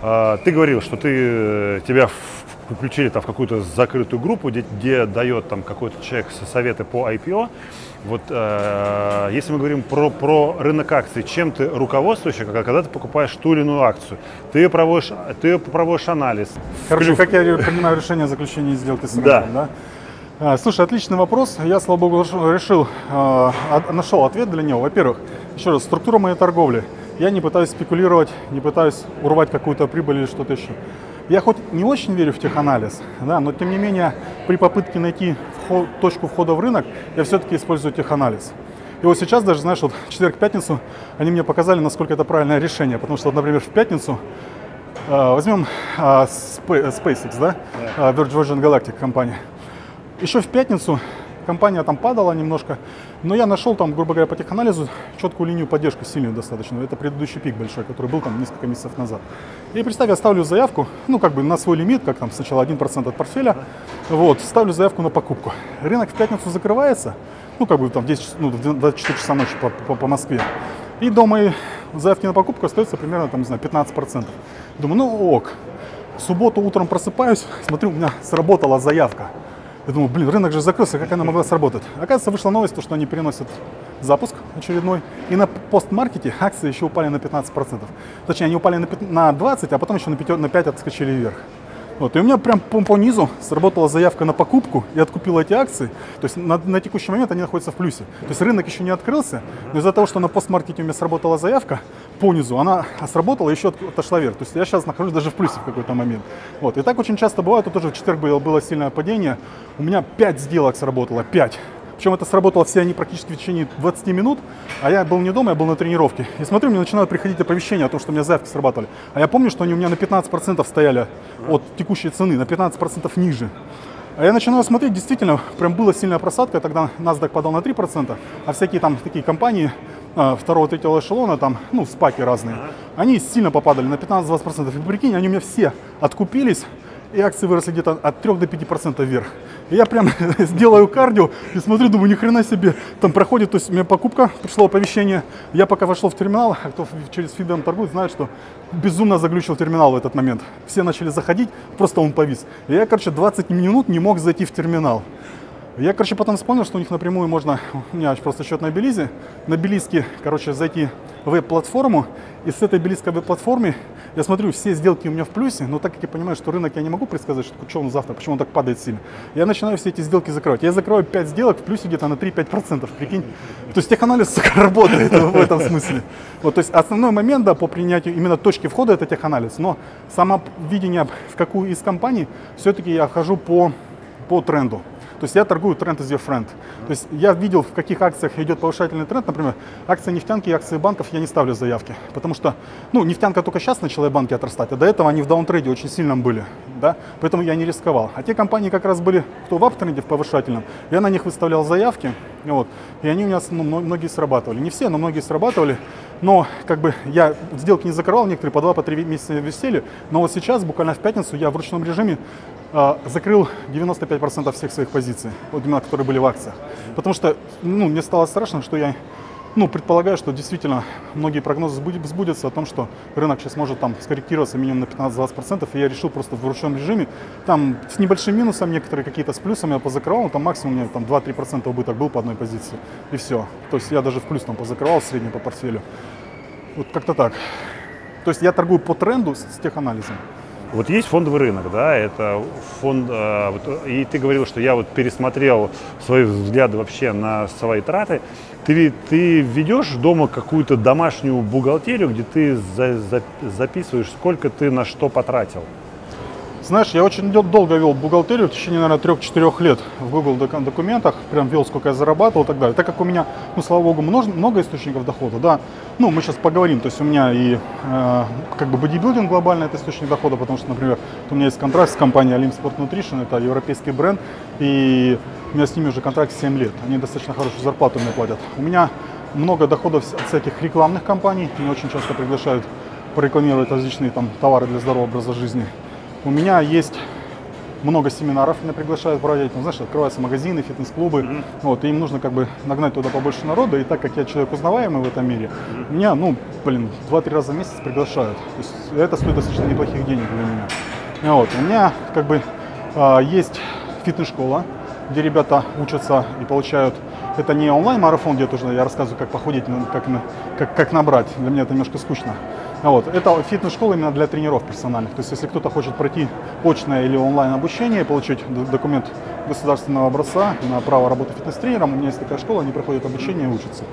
А, ты говорил, что ты, э, тебя в, включили там в какую-то закрытую группу, где, где дает там какой-то человек со- советы по IPO. Вот э, если мы говорим про, про рынок акций, чем ты руководствуешься, когда когда ты покупаешь ту или иную акцию? Ты ее проводишь, ты ее проводишь анализ. Короче, Вклю- как я принимаю решение о заключении сделки с Да. рынком, да? А, Слушай, отличный вопрос. Я, слава богу, решил- а, нашел ответ для него. Во-первых, еще раз, структура моей торговли. Я не пытаюсь спекулировать, не пытаюсь урвать какую-то прибыль или что-то еще. Я хоть не очень верю в теханализ, да, но тем не менее при попытке найти вход- точку входа в рынок, я все-таки использую теханализ. И вот сейчас даже, знаешь, вот четверг-пятницу они мне показали, насколько это правильное решение. Потому что, например, в пятницу а, Возьмем а, Spa- SpaceX, да? А, Virgin Virgin Galactic компания. Еще в пятницу компания там падала немножко, но я нашел там, грубо говоря, по теханализу четкую линию поддержки, сильную достаточно. Это предыдущий пик большой, который был там несколько месяцев назад. И представь, я ставлю заявку, ну как бы на свой лимит, как там сначала 1% от портфеля, вот, ставлю заявку на покупку. Рынок в пятницу закрывается, ну как бы там в 10, часов- ну, в 24 часа ночи по, по- по Москве. И до моей заявки на покупку остается примерно, там, не знаю, 15%. Думаю, ну ок. В субботу утром просыпаюсь, смотрю, у меня сработала заявка. Я думаю, блин, рынок же закрылся, как она могла сработать? Оказывается, вышла новость, то, что они переносят запуск очередной. И на постмаркете акции еще упали на 15%. Точнее, они упали на 20%, а потом еще на 5, на 5 отскочили вверх. Вот, и у меня прям по, по низу сработала заявка на покупку, я откупил эти акции. То есть на, на текущий момент они находятся в плюсе. То есть рынок еще не открылся, но из-за того, что на постмаркете у меня сработала заявка по низу, она сработала, еще от- отошла вверх. То есть я сейчас нахожусь даже в плюсе в какой-то момент. Вот. И так очень часто бывает, тут тоже в четверг было, было сильное падение, у меня 5 сделок сработало, 5. Причем это сработало все они практически в течение 20 минут, а я был не дома, я был на тренировке. И смотрю, мне начинают приходить оповещения о том, что у меня заявки срабатывали. А я помню, что они у меня на 15% стояли от текущей цены, на 15% ниже. А я начинаю смотреть, действительно, прям была сильная просадка, тогда NASDAQ падал на 3%, а всякие там такие компании а, второго, третьего эшелона, там, ну, спаки разные, они сильно попадали на 15-20%. И прикинь, они у меня все откупились, и акции выросли где-то от 3 до 5% вверх. И я прям (laughs) сделаю кардио и смотрю, думаю, ни хрена себе, там проходит, то есть у меня покупка, пришло оповещение, я пока вошел в терминал, а кто через Фидем торгует, знает, что безумно заглючил терминал в этот момент. Все начали заходить, просто он повис. И я, короче, 20 минут не мог зайти в терминал. Я, короче, потом вспомнил, что у них напрямую можно, у меня просто счет на Белизе, на Белизке, короче, зайти веб-платформу, и с этой белизской веб-платформы я смотрю, все сделки у меня в плюсе, но так как я понимаю, что рынок я не могу предсказать, что, что он завтра, почему он так падает сильно, я начинаю все эти сделки закрывать. Я закрываю 5 сделок в плюсе где-то на 3-5%, прикинь. То есть теханализ сука, (laughs) работает в этом смысле. Вот, то есть основной момент да, по принятию именно точки входа это теханализ, но само видение в какую из компаний, все-таки я хожу по, по тренду. То есть я торгую тренд is your friend. То есть я видел, в каких акциях идет повышательный тренд. Например, акции нефтянки и акции банков я не ставлю заявки. Потому что, ну, нефтянка только сейчас начала и банки отрастать, а до этого они в даунтрейде очень сильном были. Да? Поэтому я не рисковал. А те компании как раз были, кто в аптренде, в повышательном, я на них выставлял заявки. Вот, и они у меня ну, мно- многие срабатывали. Не все, но многие срабатывали. Но как бы я сделки не закрывал, некоторые по два, по три месяца висели. Но вот сейчас, буквально в пятницу, я в ручном режиме закрыл 95% всех своих позиций, вот именно которые были в акциях. Потому что ну, мне стало страшно, что я ну, предполагаю, что действительно многие прогнозы сбуд- сбудятся о том, что рынок сейчас может там скорректироваться минимум на 15-20%, и я решил просто в ручном режиме, там с небольшим минусом, некоторые какие-то с плюсом я позакрывал, там максимум у меня там 2-3% убыток был по одной позиции, и все. То есть я даже в плюс там позакрывал средний по портфелю. Вот как-то так. То есть я торгую по тренду с, теханализом. Вот есть фондовый рынок, да, это фонд, э, вот, и ты говорил, что я вот пересмотрел свои взгляды вообще на свои траты. Ты, ты ведешь дома какую-то домашнюю бухгалтерию, где ты за- за- записываешь, сколько ты на что потратил? Знаешь, я очень долго вел бухгалтерию, в течение, наверное, трех-четырех лет в Google документах, прям вел, сколько я зарабатывал и так далее. Так как у меня, ну, слава богу, множ- много источников дохода, да, ну, мы сейчас поговорим, то есть у меня и э, как бы бодибилдинг глобальный это источник дохода, потому что, например, у меня есть контракт с компанией Olympus Sport Nutrition, это европейский бренд, и у меня с ними уже контракт 7 лет, они достаточно хорошую зарплату мне платят. У меня много доходов от всяких рекламных компаний, меня очень часто приглашают порекламировать различные там товары для здорового образа жизни. У меня есть много семинаров, меня приглашают проводить. Ну, знаешь, открываются магазины, фитнес-клубы. Вот, и им нужно как бы нагнать туда побольше народа. И так как я человек узнаваемый в этом мире, меня, ну, блин, 2-3 раза в месяц приглашают. То есть это стоит достаточно неплохих денег для меня. Вот, у меня как бы А, Есть фитнес-школа, где ребята учатся и получают... Это не онлайн-марафон, где тоже я рассказываю, как походить, ну, как, на- как, как набрать. Для меня это немножко скучно. А Вот. Это фитнес-школа именно для тренеров персональных. То есть, если кто-то хочет пройти очное или онлайн обучение получить документ государственного образца на право работы фитнес-тренером, у меня есть такая школа, они проходят обучение и учатся.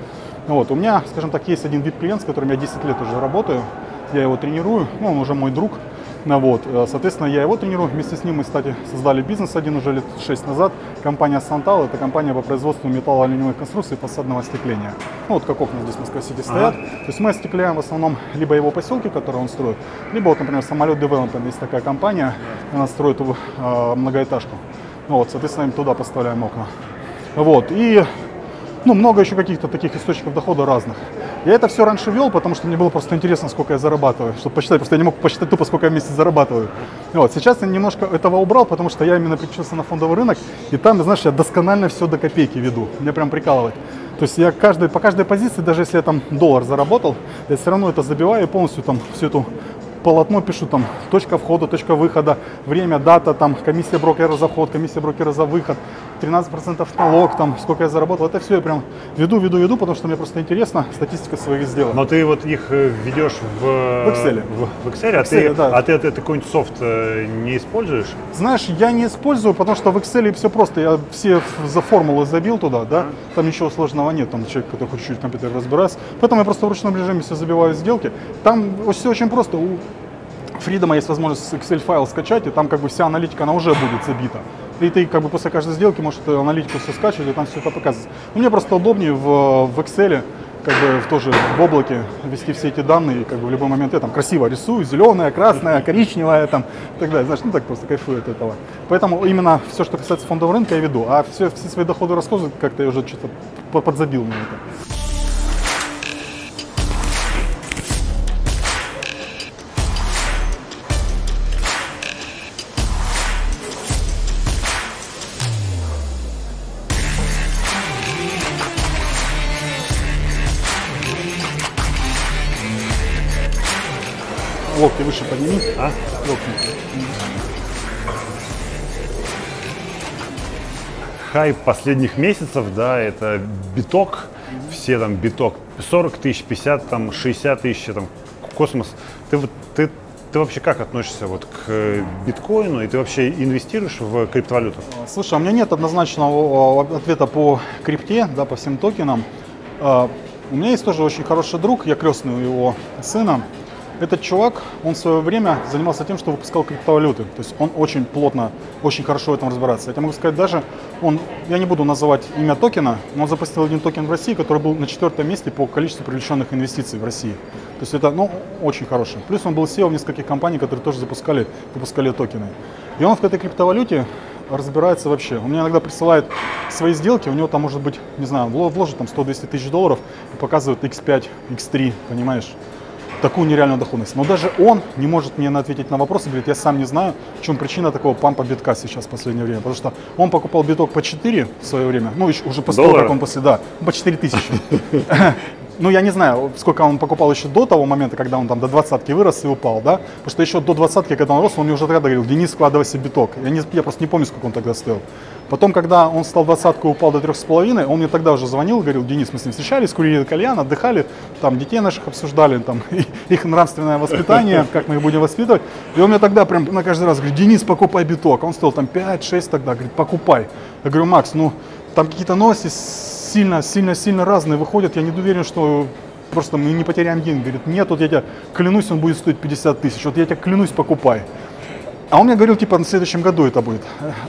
Вот. У меня, скажем так, есть один вид клиент, с которым я 10 лет уже работаю. Я его тренирую, ну, он уже мой друг. Вот. э, Соответственно, я его тренирую. Вместе с ним мы, кстати, создали бизнес один уже лет 6 назад. Компания Сантал – это компания по производству металлоалюминиевых конструкций и фасадного остекления. Ну, вот как окна здесь в Москва-Сити стоят. То есть мы остекляем в основном либо его поселки, которые он строит, либо, вот, например, самолет Development, есть такая компания, она строит э, многоэтажку. Ну, вот, соответственно, им туда поставляем окна. Вот. И ну, много еще каких-то таких источников дохода разных. Я это все раньше вел, потому что мне было просто интересно, сколько я зарабатываю, чтобы посчитать, просто я не мог посчитать тупо, сколько я в месяц зарабатываю. Вот. Сейчас я немножко этого убрал, потому что я именно переключился на фондовый рынок, и там, знаешь, я досконально все до копейки веду. Меня прям прикалывает. То есть я каждый, по каждой позиции, даже если я там доллар заработал, я все равно это забиваю и полностью там всю эту полотно пишу там точка входа, точка выхода, время, дата, там комиссия брокера за вход, комиссия брокера за выход, 13% налог, там сколько я заработал. Это все я прям веду, веду, веду, потому что мне просто интересно статистика своих сделок. Но ты вот их э, ведешь в, В Excel. В, в Excel, а, Excel, ты, да. а ты, а ты какой-нибудь софт э, не используешь? Знаешь, я не использую, потому что в Excel все просто. Я все за формулы забил туда, да. Там ничего сложного нет, там человек, который хоть чуть-чуть в компьютере разбирается. Поэтому я просто в ручном режиме все забиваю сделки. Там все очень просто. У Фридома есть возможность Excel файл скачать, и там как бы вся аналитика, она уже будет забита. И ты как бы после каждой сделки можешь эту аналитику все скачивать, и там все это показывать. Но мне просто удобнее в, в Excel как бы в- тоже в облаке вести все эти данные, и как бы в любой момент я там красиво рисую, зеленая, красная, (laughs) коричневая там и так далее. Знаешь, ну так просто кайфую от этого. Поэтому именно все, что касается фондового рынка, я веду. А все, все свои доходы и расходы как-то я уже что-то по- подзабил на это. Локти выше подними. А? Локти. Хайп последних месяцев, да, это биток, все там биток, 40 тысяч, 50, там, 60 тысяч, там, космос. Ты, ты, ты вообще как относишься вот к э, биткоину и ты вообще инвестируешь в криптовалюту? Слушай, а у меня нет однозначного э, ответа по крипте, да, по всем токенам. А, У меня есть тоже очень хороший друг, я крестный у его сына. Этот чувак, он в свое время занимался тем, что выпускал криптовалюты. То есть он очень плотно, очень хорошо в этом разбирается. Я могу сказать, даже он, я не буду называть имя токена, но он запустил один токен в России, который был на четвертом месте по количеству привлеченных инвестиций в России. То есть это, ну, очень хороший. Плюс он был SEO в нескольких компаний, которые тоже запускали, выпускали токены. И он в этой криптовалюте разбирается вообще. Он мне иногда присылает свои сделки, у него там может быть, не знаю, вло- вложит там 100-200 тысяч долларов и показывает x5, x3, понимаешь? Такую нереальную доходность. Но даже он не может мне ответить на вопрос и говорит, я сам не знаю, в чем причина такого пампа битка сейчас в последнее время. Потому что он покупал биток по 4 в свое время, ну еще уже после того, как он после, да, по 4 тысячи. (laughs) Ну, я не знаю, сколько он покупал еще до того момента, когда он там до двадцатки вырос и упал, да? Потому что еще до двадцатки, когда он рос, он мне уже тогда говорил, Денис, вкладывай себе биток. Я, не, я просто не помню, сколько он тогда стоил. Потом, когда он стал двадцатку и упал до трех с половиной, он мне тогда уже звонил, говорил, Денис, мы с ним встречались, курили кальян, отдыхали, там детей наших обсуждали, там (laughs) их нравственное воспитание, (laughs) как мы их будем воспитывать. И он мне тогда прям на каждый раз говорит, Денис, покупай биток. Он стоил там 5-6 тогда, говорит, покупай. Я говорю, Макс, ну там какие-то новости сильно, сильно, сильно разные выходят. Я не уверен, что просто мы не потеряем деньги. Говорит, нет, вот я тебя клянусь, он будет стоить 50 тысяч. Вот я тебя клянусь, покупай. А он мне говорил, типа, на следующем году это будет.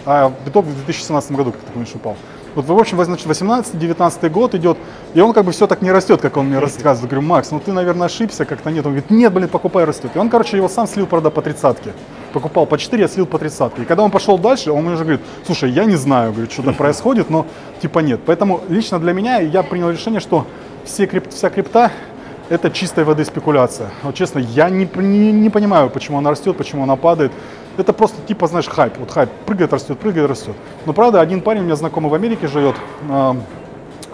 А биток в 2017 году, как ты помнишь, упал. Вот, в общем, значит, 18-19 год идет, и он как бы все так не растет, как он мне рассказывает. Говорю, Макс, ну ты, наверное, ошибся, как-то нет. Он говорит, нет, блин, покупай, растет. И он, короче, его сам слил, правда, по тридцатке. Покупал по 4, а слил по тридцатке. И когда он пошел дальше, он мне уже говорит, слушай, я не знаю, говорит, что-то происходит, но типа нет. Поэтому лично для меня я принял решение, что все крип- вся крипта это чистой воды спекуляция. Вот честно, я не, не, не понимаю, почему она растет, почему она падает. Это просто типа, знаешь, хайп. Вот хайп прыгает, растет, прыгает, растет. Но правда, один парень у меня знакомый в Америке живет, а,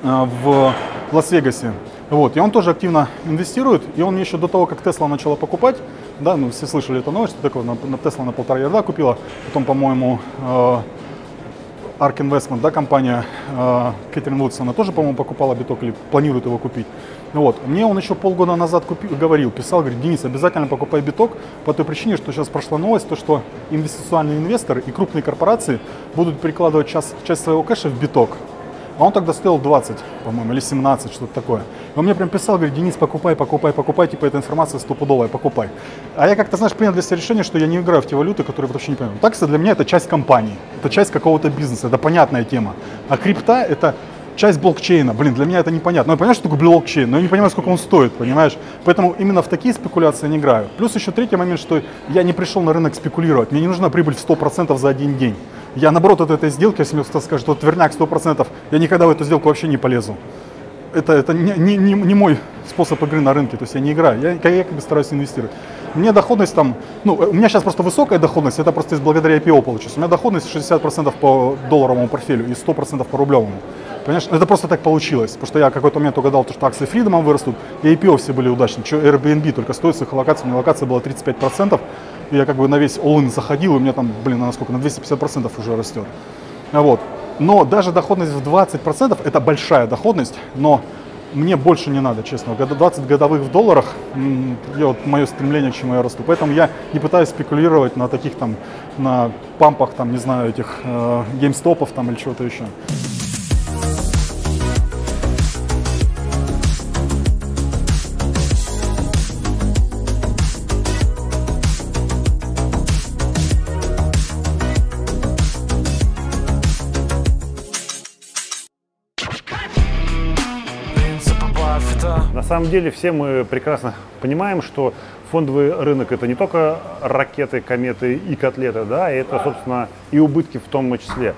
а, в Лас-Вегасе. Вот, и он тоже активно инвестирует, и он мне еще до того, как Тесла начала покупать, да, ну все слышали эту новость, что такое, Тесла на полтора ярда купила, потом, по-моему, э, Ark Investment, да, компания э, Кэтрин Вудс, она тоже, по-моему, покупала биток или планирует его купить. Вот. Мне он еще полгода назад купил, говорил, писал, говорит, Денис, обязательно покупай биток по той причине, что сейчас прошла новость, то, что инвестиционные инвесторы и крупные корпорации будут прикладывать часть, часть своего кэша в биток. А он тогда стоил 20, по-моему, или 17, что-то такое. И он мне прям писал, говорит, Денис, покупай, покупай, покупай, типа эта информация стопудовая, покупай. А я как-то, знаешь, принял для себя решение, что я не играю в те валюты, которые вообще не понимаю. Такса для меня это часть компании, это часть какого-то бизнеса, это понятная тема. А крипта это часть блокчейна. Блин, для меня это непонятно. Ну, я понимаю, что такое блокчейн, но я не понимаю, сколько он стоит, понимаешь? Поэтому именно в такие спекуляции не играю. Плюс еще третий момент, что я не пришел на рынок спекулировать. Мне не нужна прибыль в 100% за один день. Я, наоборот, от этой сделки, если мне кто-то скажет, что тверняк 100%, я никогда в эту сделку вообще не полезу. Это, это не, не, не, не мой способ игры на рынке, то есть я не играю, я, я как бы стараюсь инвестировать. Мне доходность там, ну, у меня сейчас просто высокая доходность, это просто благодаря IPO получилось. У меня доходность 60% по долларовому портфелю и 100% по рублевому. Понимаешь, это просто так получилось, потому что я какой-то момент угадал, что акции Freedom вырастут, и IPO все были удачны. Что Airbnb только стоит с их у меня локация была 35%, и я как бы на весь all заходил, и у меня там, блин, на сколько, на 250% уже растет. Вот. Но даже доходность в 20% это большая доходность, но мне больше не надо, честно. 20 годовых в долларах, я, вот мое стремление, к чему я расту. Поэтому я не пытаюсь спекулировать на таких там, на пампах, там, не знаю, этих э, геймстопов там или чего-то еще. Самом деле все мы прекрасно понимаем, что фондовый рынок это не только ракеты, кометы и котлеты, да, это, собственно, и убытки в том числе.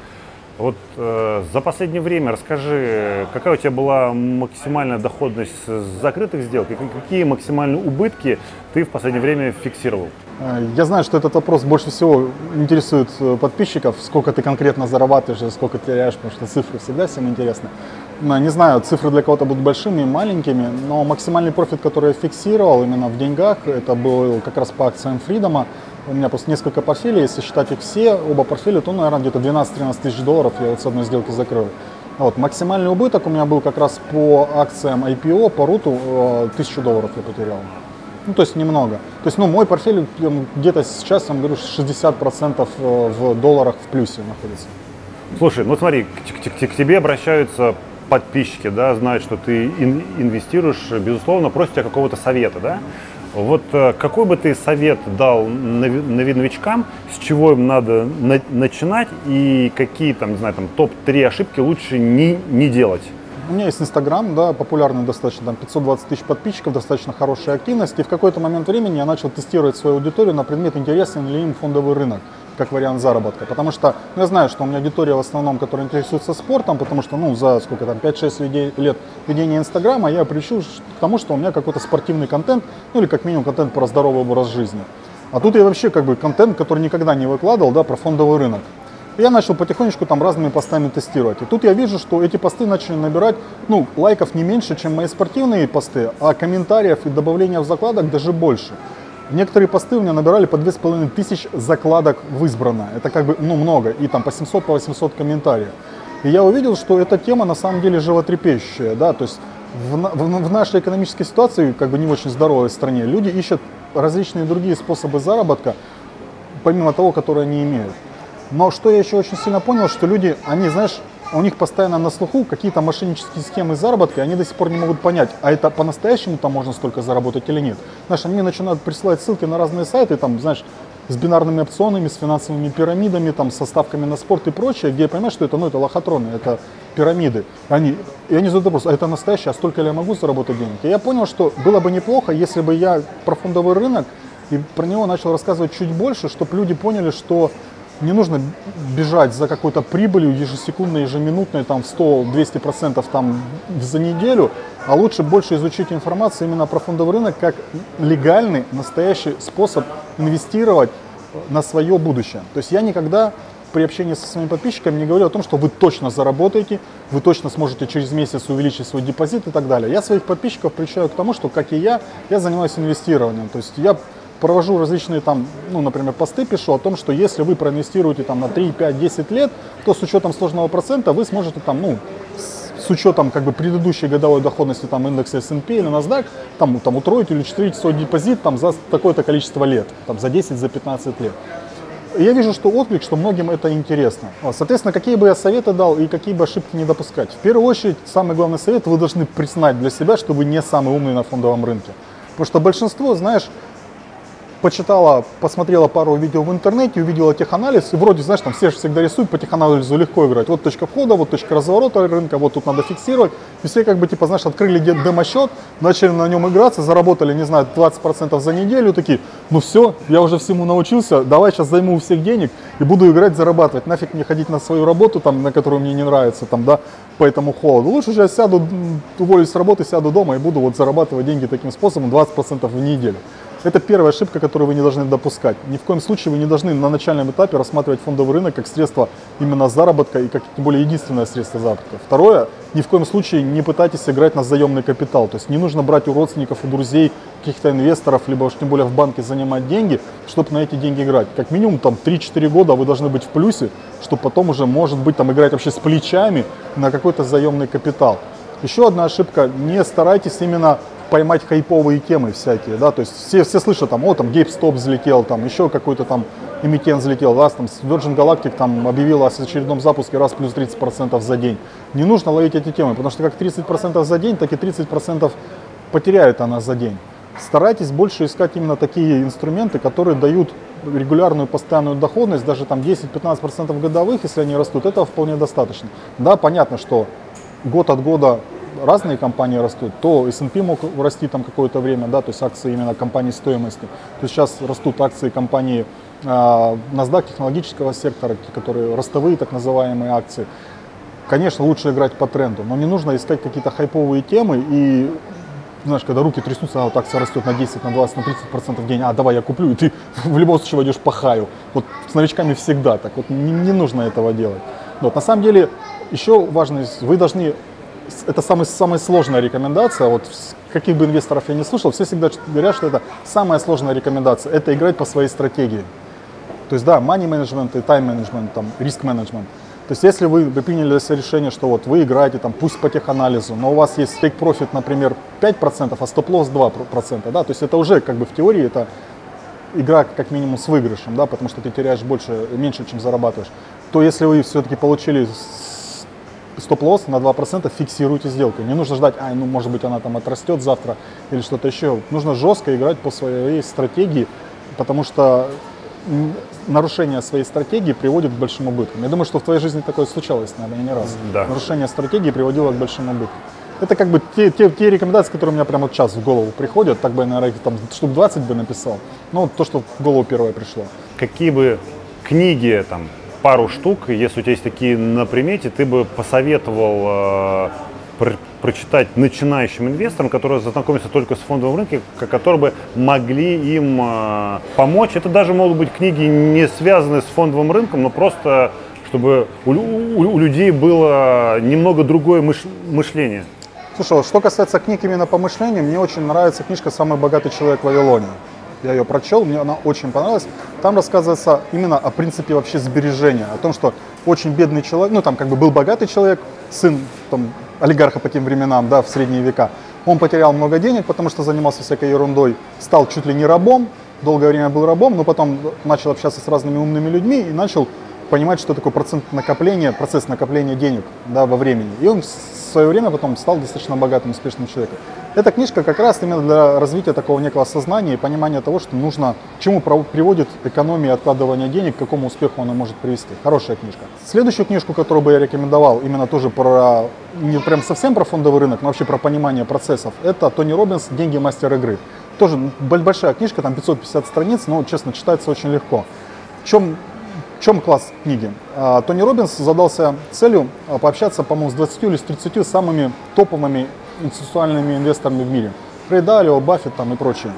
Вот э, за последнее время расскажи, какая у тебя была максимальная доходность закрытых сделок и какие максимальные убытки ты в последнее время фиксировал? Э, я знаю, что этот вопрос больше всего интересует э, подписчиков, сколько ты конкретно зарабатываешь, сколько теряешь, потому что цифры всегда всем интересны. Не знаю, цифры для кого-то будут большими и маленькими, но максимальный профит, который я фиксировал именно в деньгах, это был как раз по акциям Фридома. У меня просто несколько портфелей, если считать их все, оба портфеля, то, наверное, где-то 12-13 тысяч долларов я вот с одной сделки закрыл. Вот, максимальный убыток у меня был как раз по акциям IPO, по руту, 1000 э, долларов я потерял. Ну, то есть немного. То есть, ну, мой портфель где-то сейчас, я вам говорю, 60% э, в долларах в плюсе находится. Слушай, ну смотри, к, к, к тебе обращаются подписчики, да, знают, что ты ин, инвестируешь, безусловно, просят тебя какого-то совета, да. Вот э, какой бы ты совет дал новичкам, с чего им надо на, начинать и какие там, не знаю, там топ-3 ошибки лучше не, не делать? У меня есть Инстаграм, да, популярный достаточно, там 520 тысяч подписчиков, достаточно хорошая активность. И в какой-то момент времени я начал тестировать свою аудиторию на предмет, интересен ли им фондовый рынок как вариант заработка. Потому что ну, я знаю, что у меня аудитория в основном, которая интересуется спортом, потому что ну, за сколько там, 5-6 лет ведения Инстаграма я пришел к тому, что у меня какой-то спортивный контент, ну или как минимум контент про здоровый образ жизни. А тут я вообще как бы контент, который никогда не выкладывал, да, про фондовый рынок. Я начал потихонечку там разными постами тестировать. И тут я вижу, что эти посты начали набирать, ну, лайков не меньше, чем мои спортивные посты, а комментариев и добавления в закладок даже больше. Некоторые посты у меня набирали по 2500 закладок в избрано. Это как бы, ну, много. И там по 700, по 800 комментариев. И я увидел, что эта тема на самом деле животрепещущая, да, то есть в, в, в нашей экономической ситуации, как бы не очень здоровой стране, люди ищут различные другие способы заработка, помимо того, которые они имеют. Но что я еще очень сильно понял, что люди, они, знаешь, у них постоянно на слуху какие-то мошеннические схемы заработка, и они до сих пор не могут понять, а это по-настоящему там можно столько заработать или нет. Знаешь, они мне начинают присылать ссылки на разные сайты, там, знаешь, с бинарными опционами, с финансовыми пирамидами, там, со ставками на спорт и прочее, где я понимаю, что это, ну, это лохотроны, это пирамиды. Они, и они задают вопрос, а это настоящее, а столько ли я могу заработать денег? И я понял, что было бы неплохо, если бы я про фондовый рынок и про него начал рассказывать чуть больше, чтобы люди поняли, что не нужно бежать за какой-то прибылью ежесекундной, ежеминутной, там, в 100-200% там, за неделю, а лучше больше изучить информацию именно про фондовый рынок как легальный, настоящий способ инвестировать на свое будущее. То есть я никогда при общении со своими подписчиками не говорю о том, что вы точно заработаете, вы точно сможете через месяц увеличить свой депозит и так далее. Я своих подписчиков приучаю к тому, что, как и я, я занимаюсь инвестированием. То есть я провожу различные там, ну, например, посты пишу о том, что если вы проинвестируете там на 3, 5, 10 лет, то с учетом сложного процента вы сможете там, ну, с учетом как бы предыдущей годовой доходности там индекса S&P или NASDAQ, там, там утроить или учетверить свой депозит там за такое-то количество лет, там за 10, за 15 лет. Я вижу, что отклик, что многим это интересно. Соответственно, какие бы я советы дал и какие бы ошибки не допускать. В первую очередь, самый главный совет, вы должны признать для себя, что вы не самый умный на фондовом рынке. Потому что большинство, знаешь, почитала, посмотрела пару видео в интернете, увидела теханализ, и вроде, знаешь, там все же всегда рисуют, по теханализу легко играть. Вот точка входа, вот точка разворота рынка, вот тут надо фиксировать. И все как бы, типа, знаешь, открыли демо-счет, начали на нем играться, заработали, не знаю, 20% за неделю, такие, ну все, я уже всему научился, давай сейчас займу у всех денег и буду играть, зарабатывать. Нафиг мне ходить на свою работу, там, на которую мне не нравится, там, да, по этому холоду. Лучше же сяду, уволюсь с работы, сяду дома и буду вот зарабатывать деньги таким способом 20% в неделю. Это первая ошибка, которую вы не должны допускать. Ни в коем случае вы не должны на начальном этапе рассматривать фондовый рынок как средство именно заработка и как тем более единственное средство заработка. Второе, ни в коем случае не пытайтесь играть на заемный капитал. То есть не нужно брать у родственников, у друзей, каких-то инвесторов, либо уж тем более в банке занимать деньги, чтобы на эти деньги играть. Как минимум там 3-4 года вы должны быть в плюсе, чтобы потом уже, может быть, там играть вообще с плечами на какой-то заемный капитал. Еще одна ошибка, не старайтесь именно поймать хайповые темы всякие, да, то есть все, все слышат там, о, там GameStop взлетел, там еще какой-то там эмитент взлетел, да, там Virgin Galactic там объявил о очередном запуске раз плюс 30% за день. Не нужно ловить эти темы, потому что как 30% за день, так и 30% потеряет она за день. Старайтесь больше искать именно такие инструменты, которые дают регулярную постоянную доходность, даже там 10-15% годовых, если они растут, этого вполне достаточно. Да, понятно, что год от года разные компании растут, то S&P мог расти там какое-то время, да, то есть акции именно компании стоимости. То есть сейчас растут акции компании э, NASDAQ технологического сектора, которые ростовые так называемые акции. Конечно, лучше играть по тренду, но не нужно искать какие-то хайповые темы и знаешь, когда руки трясутся, а вот акция растет на 10, на 20, на 30 процентов в день, а давай я куплю, и ты (laughs) в любом случае войдешь по хаю. Вот с новичками всегда так, вот не, не нужно этого делать. Вот, на самом деле, еще важно, вы должны это самая, самая сложная рекомендация. Вот каких бы инвесторов я не слушал, все всегда говорят, что это самая сложная рекомендация. Это играть по своей стратегии. То есть да, money management и time management, там, риск management. То есть если вы, вы приняли решение, что вот вы играете, там, пусть по теханализу, но у вас есть take profit, например, 5%, а стоп-лосс 2%, да, то есть это уже как бы в теории это игра как минимум с выигрышем, да, потому что ты теряешь больше, меньше, чем зарабатываешь, то если вы все-таки получили стоп-лосс на 2% фиксируйте сделку. Не нужно ждать, а, ну, может быть, она там отрастет завтра или что-то еще. Нужно жестко играть по своей стратегии, потому что нарушение своей стратегии приводит к большим убыткам. Я думаю, что в твоей жизни такое случалось, наверное, не раз. Да. Нарушение стратегии приводило к большим убыткам. Это как бы те, те, те рекомендации, которые у меня прямо вот сейчас в голову приходят, так бы я, наверное, там штук 20 бы написал. Ну, то, что в голову первое пришло. Какие бы книги там пару штук, если у тебя есть такие на примете, ты бы посоветовал э, про прочитать начинающим инвесторам, которые знакомятся только с фондовым рынком, которые бы могли им э, помочь. Это даже могут быть книги, не связанные с фондовым рынком, но просто чтобы у, у, у людей было немного другое мыш, мышление. Слушай, что касается книг именно по мышлению, мне очень нравится книжка «Самый богатый человек в Вавилоне» я ее прочел, мне она очень понравилась. Там рассказывается именно о принципе вообще сбережения, о том, что очень бедный человек, ну там как бы был богатый человек, сын там, олигарха по тем временам, да, в средние века, он потерял много денег, потому что занимался всякой ерундой, стал чуть ли не рабом, долгое время был рабом, но потом начал общаться с разными умными людьми и начал понимать, что такое процент накопления, процесс накопления денег да, во времени. И он в свое время потом стал достаточно богатым, успешным человеком. Эта книжка как раз именно для развития такого некого сознания и понимания того, что нужно, к чему приводит экономия откладывания денег, к какому успеху она может привести. Хорошая книжка. Следующую книжку, которую бы я рекомендовал, именно тоже про, не прям совсем про фондовый рынок, но вообще про понимание процессов, это Тони Робинс «Деньги мастер игры». Тоже большая книжка, там 550 страниц, но, честно, читается очень легко. В чем в чем класс книги? А, Тони Робинс задался целью а, пообщаться, по-моему, с 20 или с 30 самыми топовыми институциональными инвесторами в мире. Рэй Далио, Баффет там и прочие.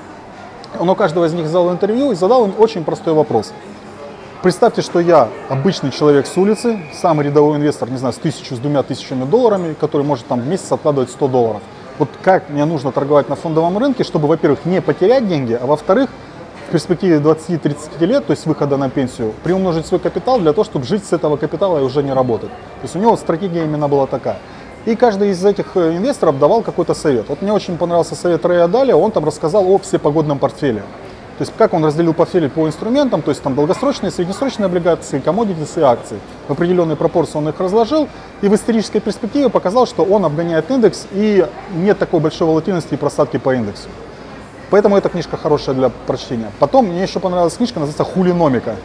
Он у каждого из них взял интервью и задал им очень простой вопрос. Представьте, что я обычный человек с улицы, самый рядовой инвестор, не знаю, с тысячу, с двумя тысячами долларами, который может там в месяц откладывать 100 долларов. Вот как мне нужно торговать на фондовом рынке, чтобы, во-первых, не потерять деньги, а во-вторых, в перспективе 20-30 лет, то есть выхода на пенсию, приумножить свой капитал для того, чтобы жить с этого капитала и уже не работать. То есть у него стратегия именно была такая. И каждый из этих э, инвесторов давал какой-то совет. Вот мне очень понравился совет Рэя Даля, он там рассказал о всепогодном портфеле. То есть как он разделил портфель по инструментам, то есть там долгосрочные, среднесрочные облигации, коммодитисы и акции. В определенной пропорции он их разложил и в исторической перспективе показал, что он обгоняет индекс и нет такой большой волатильности и просадки по индексу. Поэтому эта книжка хорошая для прочтения. Потом мне еще понравилась книжка, называется «Хулиномика».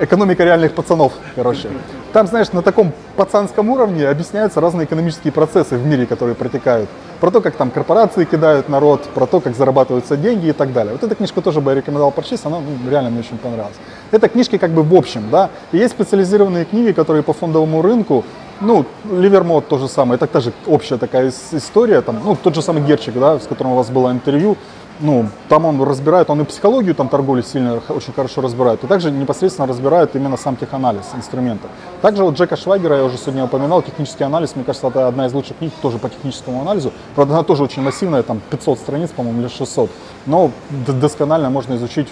Экономика реальных пацанов, короче. Там, знаешь, на таком пацанском уровне объясняются разные экономические процессы в мире, которые протекают. Про то, как там корпорации кидают народ, про то, как зарабатываются деньги и так далее. Вот эта книжка тоже бы я рекомендовал прочесть, она ну, реально мне очень понравилась. Это книжки как бы в общем, да. И есть специализированные книги, которые по фондовому рынку, ну, Ливермот то же самое, это тоже общая такая история, там, ну, тот же самый Герчик, да, с которым у вас было интервью, ну, там он разбирает, он и психологию там торговли сильно, очень хорошо разбирает, и также непосредственно разбирает именно сам теханализ инструмента. Также вот Джека Швайгера, я уже сегодня упоминал, технический анализ, мне кажется, это одна из лучших книг тоже по техническому анализу. Правда, она тоже очень массивная, там 500 страниц, по-моему, или 600, но досконально можно изучить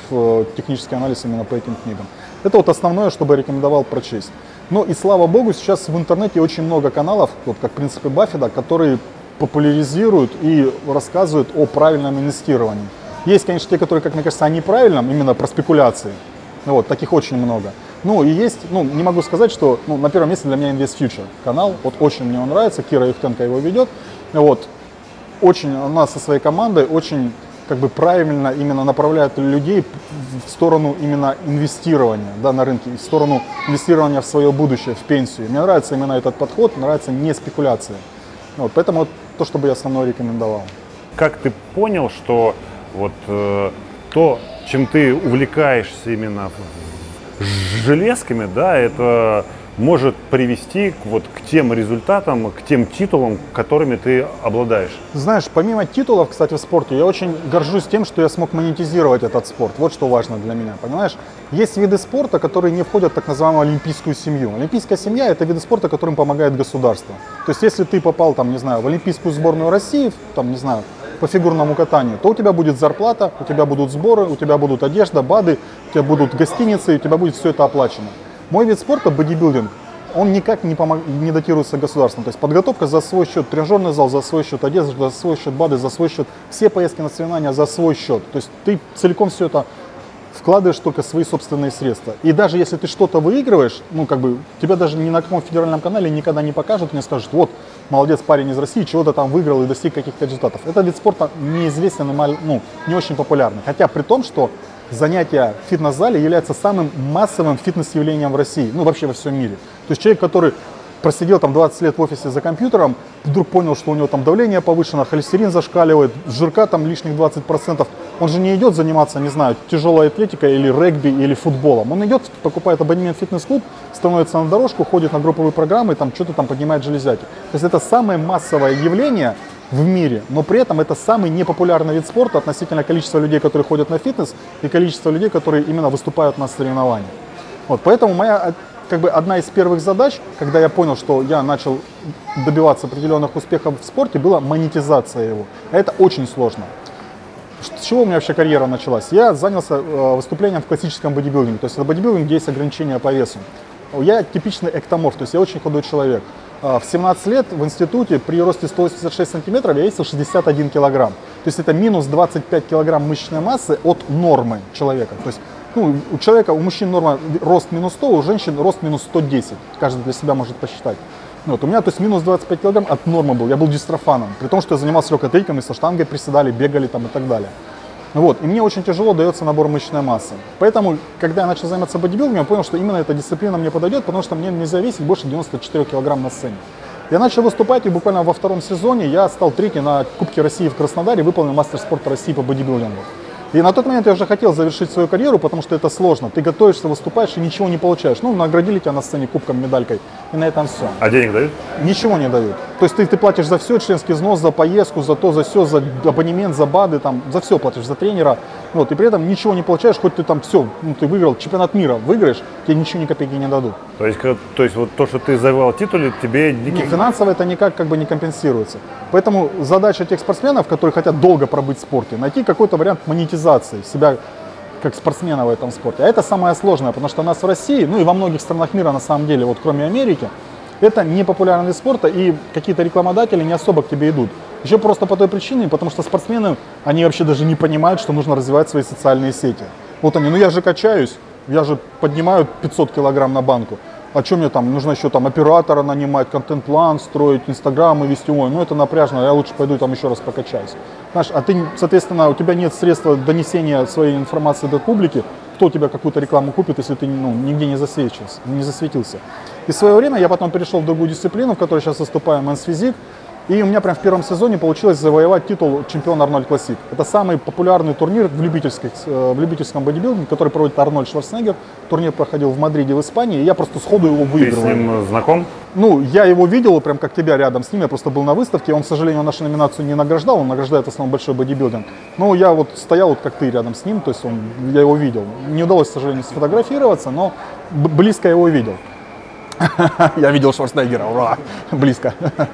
технический анализ именно по этим книгам. Это вот основное, что бы рекомендовал прочесть. Ну и слава богу, сейчас в интернете очень много каналов, вот как принципы Баффета, которые популяризируют и рассказывают о правильном инвестировании. Есть, конечно, те, которые, как мне кажется, о неправильном, именно про спекуляции. Вот, таких очень много. Ну, и есть, ну, не могу сказать, что ну, на первом месте для меня Invest Future канал. Вот очень мне он нравится, Кира Юхтенко его ведет. Вот, очень, она со своей командой очень как бы правильно именно направляет людей в сторону именно инвестирования да, на рынке, в сторону инвестирования в свое будущее, в пенсию. Мне нравится именно этот подход, нравится не спекуляция. Вот, поэтому то, что бы я основное рекомендовал. Как ты понял, что вот э, то, чем ты увлекаешься именно железками, да, это может привести к, вот, к тем результатам, к тем титулам, которыми ты обладаешь? Знаешь, помимо титулов, кстати, в спорте, я очень горжусь тем, что я смог монетизировать этот спорт. Вот что важно для меня, понимаешь? Есть виды спорта, которые не входят в так называемую олимпийскую семью. Олимпийская семья – это виды спорта, которым помогает государство. То есть, если ты попал, там, не знаю, в олимпийскую сборную России, там, не знаю, по фигурному катанию, то у тебя будет зарплата, у тебя будут сборы, у тебя будут одежда, БАДы, у тебя будут гостиницы, у тебя будет все это оплачено. Мой вид спорта, бодибилдинг, он никак не, помог, не датируется государством. То есть подготовка за свой счет, тренажерный зал за свой счет, одежда за свой счет, БАДы за свой счет, все поездки на соревнования за свой счет. То есть ты целиком все это вкладываешь только свои собственные средства. И даже если ты что-то выигрываешь, ну как бы тебя даже ни на каком федеральном канале никогда не покажут, не скажут, вот молодец парень из России, чего-то там выиграл и достиг каких-то результатов. Этот вид спорта неизвестен и ну, не очень популярный. Хотя при том, что занятия в фитнес-зале является самым массовым фитнес-явлением в России, ну вообще во всем мире. То есть человек, который просидел там 20 лет в офисе за компьютером, вдруг понял, что у него там давление повышено, холестерин зашкаливает, жирка там лишних 20%. Он же не идет заниматься, не знаю, тяжелой атлетикой или регби или футболом. Он идет, покупает абонемент в фитнес-клуб, становится на дорожку, ходит на групповые программы, там что-то там поднимает железяки. То есть это самое массовое явление, в мире, но при этом это самый непопулярный вид спорта относительно количества людей, которые ходят на фитнес, и количества людей, которые именно выступают на соревнованиях. Вот, поэтому моя как бы одна из первых задач, когда я понял, что я начал добиваться определенных успехов в спорте, была монетизация его. Это очень сложно. С чего у меня вообще карьера началась? Я занялся э, выступлением в классическом бодибилдинге. То есть это бодибилдинг, где есть ограничения по весу. Я типичный эктоморф, то есть я очень худой человек. А, в 17 лет в институте при росте 186 сантиметров я весил 61 килограмм. То есть это минус 25 килограмм мышечной массы от нормы человека. То есть ну, у человека, у мужчин норма рост минус 100, у женщин рост минус 110. Каждый для себя может посчитать. Вот, у меня то есть минус 25 килограмм от нормы был. Я был дистрофаном. При том, что я занимался легкоатлетикой, со штангой приседали, бегали там и так далее. Вот. И мне очень тяжело дается набор мышечной массы. Поэтому, когда я начал заниматься бодибилдингом, я понял, что именно эта дисциплина мне подойдет, потому что мне нельзя весить больше 94 килограмм на сцене. Я начал выступать, и буквально во втором сезоне я стал третий на Кубке России в Краснодаре, выполнил мастер спорта России по бодибилдингу. И на тот момент я уже хотел завершить свою карьеру, потому что это сложно. Ты готовишься, выступаешь и ничего не получаешь. Ну, наградили тебя на сцене кубком, медалькой, и на этом все. А денег дают? Ничего не дают. То есть ты, ты платишь за все, членский взнос, за поездку, за то, за все, за абонемент, за БАДы, там, за все платишь, за тренера. Вот, и при этом ничего не получаешь, хоть ты там все, ну, ты выиграл чемпионат мира, выиграешь, тебе ничего ни копейки не дадут. То есть, то есть вот то, что ты завоевал титул, тебе никаких... финансово это никак как бы не компенсируется. Поэтому задача тех спортсменов, которые хотят долго пробыть в спорте, найти какой-то вариант монетизации себя как спортсмена в этом спорте. А это самое сложное, потому что у нас в России, ну и во многих странах мира на самом деле, вот кроме Америки, это не популярный вид спорта, и какие-то рекламодатели не особо к тебе идут. Еще просто по той причине, потому что спортсмены, они вообще даже не понимают, что нужно развивать свои социальные сети. Вот они, ну я же качаюсь, я же поднимаю 500 килограмм на банку. А что мне там, нужно еще там оператора нанимать, контент-план строить, инстаграмы вести, ой, ну это напряжно, я лучше пойду там еще раз покачаюсь. Знаешь, а ты, соответственно, у тебя нет средства донесения своей информации до публики, кто тебя какую-то рекламу купит, если ты ну, нигде не засветился, не засветился. И в свое время я потом перешел в другую дисциплину, в которой сейчас выступаю, Men's Physique, и у меня прям в первом сезоне получилось завоевать титул чемпиона Арнольд Классик. Это самый популярный турнир в, любительских, э, в любительском бодибилдинге, который проводит Арнольд Шварценеггер. Турнир проходил в Мадриде, в Испании, и я просто сходу его Ты с ним знаком? Ну, я его видел, прям как тебя рядом с ним, я просто был на выставке, он, к сожалению, нашу номинацию не награждал, он награждает в основном большой бодибилдинг. Но я вот стоял, вот как ты, рядом с ним, то есть он, я его видел. Не удалось, к сожалению, сфотографироваться, но близко его видел. (laughs) Я видел Шварценеггера, ура, близко. (laughs)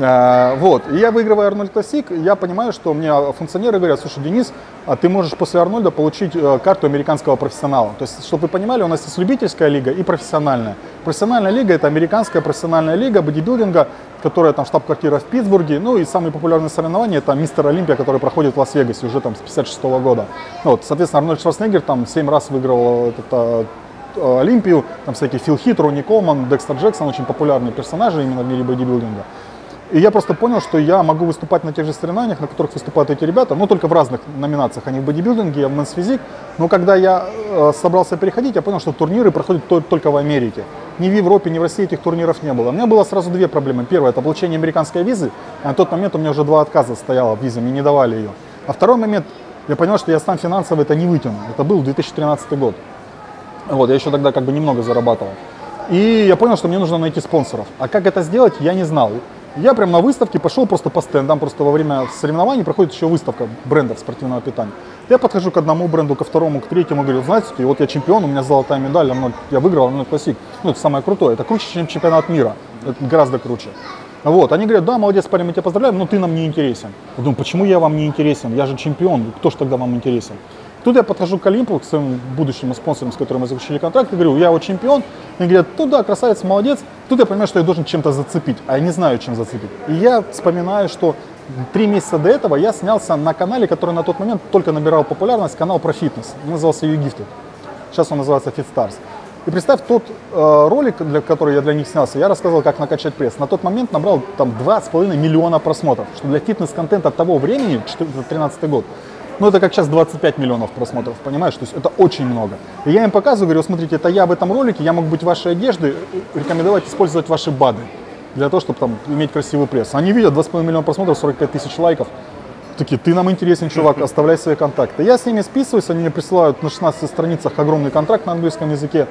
А, Вот, и я выигрываю Арнольд Классик, я понимаю, что мне функционеры говорят, слушай, Денис, а ты можешь после Арнольда получить э, карту американского профессионала. То есть, чтобы вы понимали, у нас есть любительская лига и профессиональная. Профессиональная лига – это американская профессиональная лига бодибилдинга, которая там штаб-квартира в Питтсбурге. Ну и самые популярные соревнования – это Мистер Олимпия, который проходит в Лас-Вегасе уже там с 56 года. Ну, вот, соответственно, Арнольд Шварценеггер там 7 раз выиграл этот, э, э, Олимпию, там всякие Фил Хит, Ронни Колман, Декстер Джексон, очень популярные персонажи именно в мире бодибилдинга. И я просто понял, что я могу выступать на тех же соревнованиях, на которых выступают эти ребята, но только в разных номинациях, они в бодибилдинге, в мэнс физик. Но когда я э, собрался переходить, я понял, что турниры проходят то- только в Америке. Ни в Европе, ни в России этих турниров не было. У меня было сразу две проблемы. Первая – это получение американской визы. А на тот момент у меня уже два отказа стояло в визе, мне не давали ее. А второй момент – я понял, что я сам финансово это не вытяну. Это был 2013 год. Вот, я еще тогда как бы немного зарабатывал. И я понял, что мне нужно найти спонсоров. А как это сделать, я не знал. Я прям на выставке пошел просто по стендам, просто во время соревнований проходит еще выставка брендов спортивного питания. Я подхожу к одному бренду, ко второму, к третьему, говорю, знаете, вот я чемпион, у меня золотая медаль, Арнольд, я выиграл Арнольд Классик. Ну, это самое крутое, это круче, чем чемпионат мира, это гораздо круче. Вот, они говорят, да, молодец, парень, мы тебя поздравляем, но ты нам не интересен. Я думаю, почему я вам не интересен? Я же чемпион, кто ж тогда вам интересен? Тут я подхожу к Олимпу, к своим будущим спонсорам, с которыми мы заключили контракт, и говорю, я вот чемпион. Они говорят, ну да, красавец, молодец. Тут я понимаю, что я должен чем-то зацепить, а я не знаю, чем зацепить. И я вспоминаю, что три месяца до этого я снялся на канале, который на тот момент только набирал популярность, канал про фитнес. Он назывался YouGifted. Сейчас он называется FitStars. И представь, тот э, ролик, для который я для них снялся, я рассказывал, как накачать пресс. На тот момент набрал там 2,5 миллиона просмотров, что для фитнес-контента того времени, 2013 год, ну это как сейчас 25 миллионов просмотров, понимаешь? То есть это очень много. И я им показываю, говорю, смотрите, это я в этом ролике, я мог быть вашей одеждой, э, рекомендовать использовать ваши БАДы для того, чтобы там иметь красивый пресс. Они видят 2,5 миллиона просмотров, 45 тысяч лайков. Такие, ты нам интересен, чувак, (laughs) оставляй свои контакты. Я с ними списываюсь, они мне присылают на 16 страницах огромный контракт на английском языке.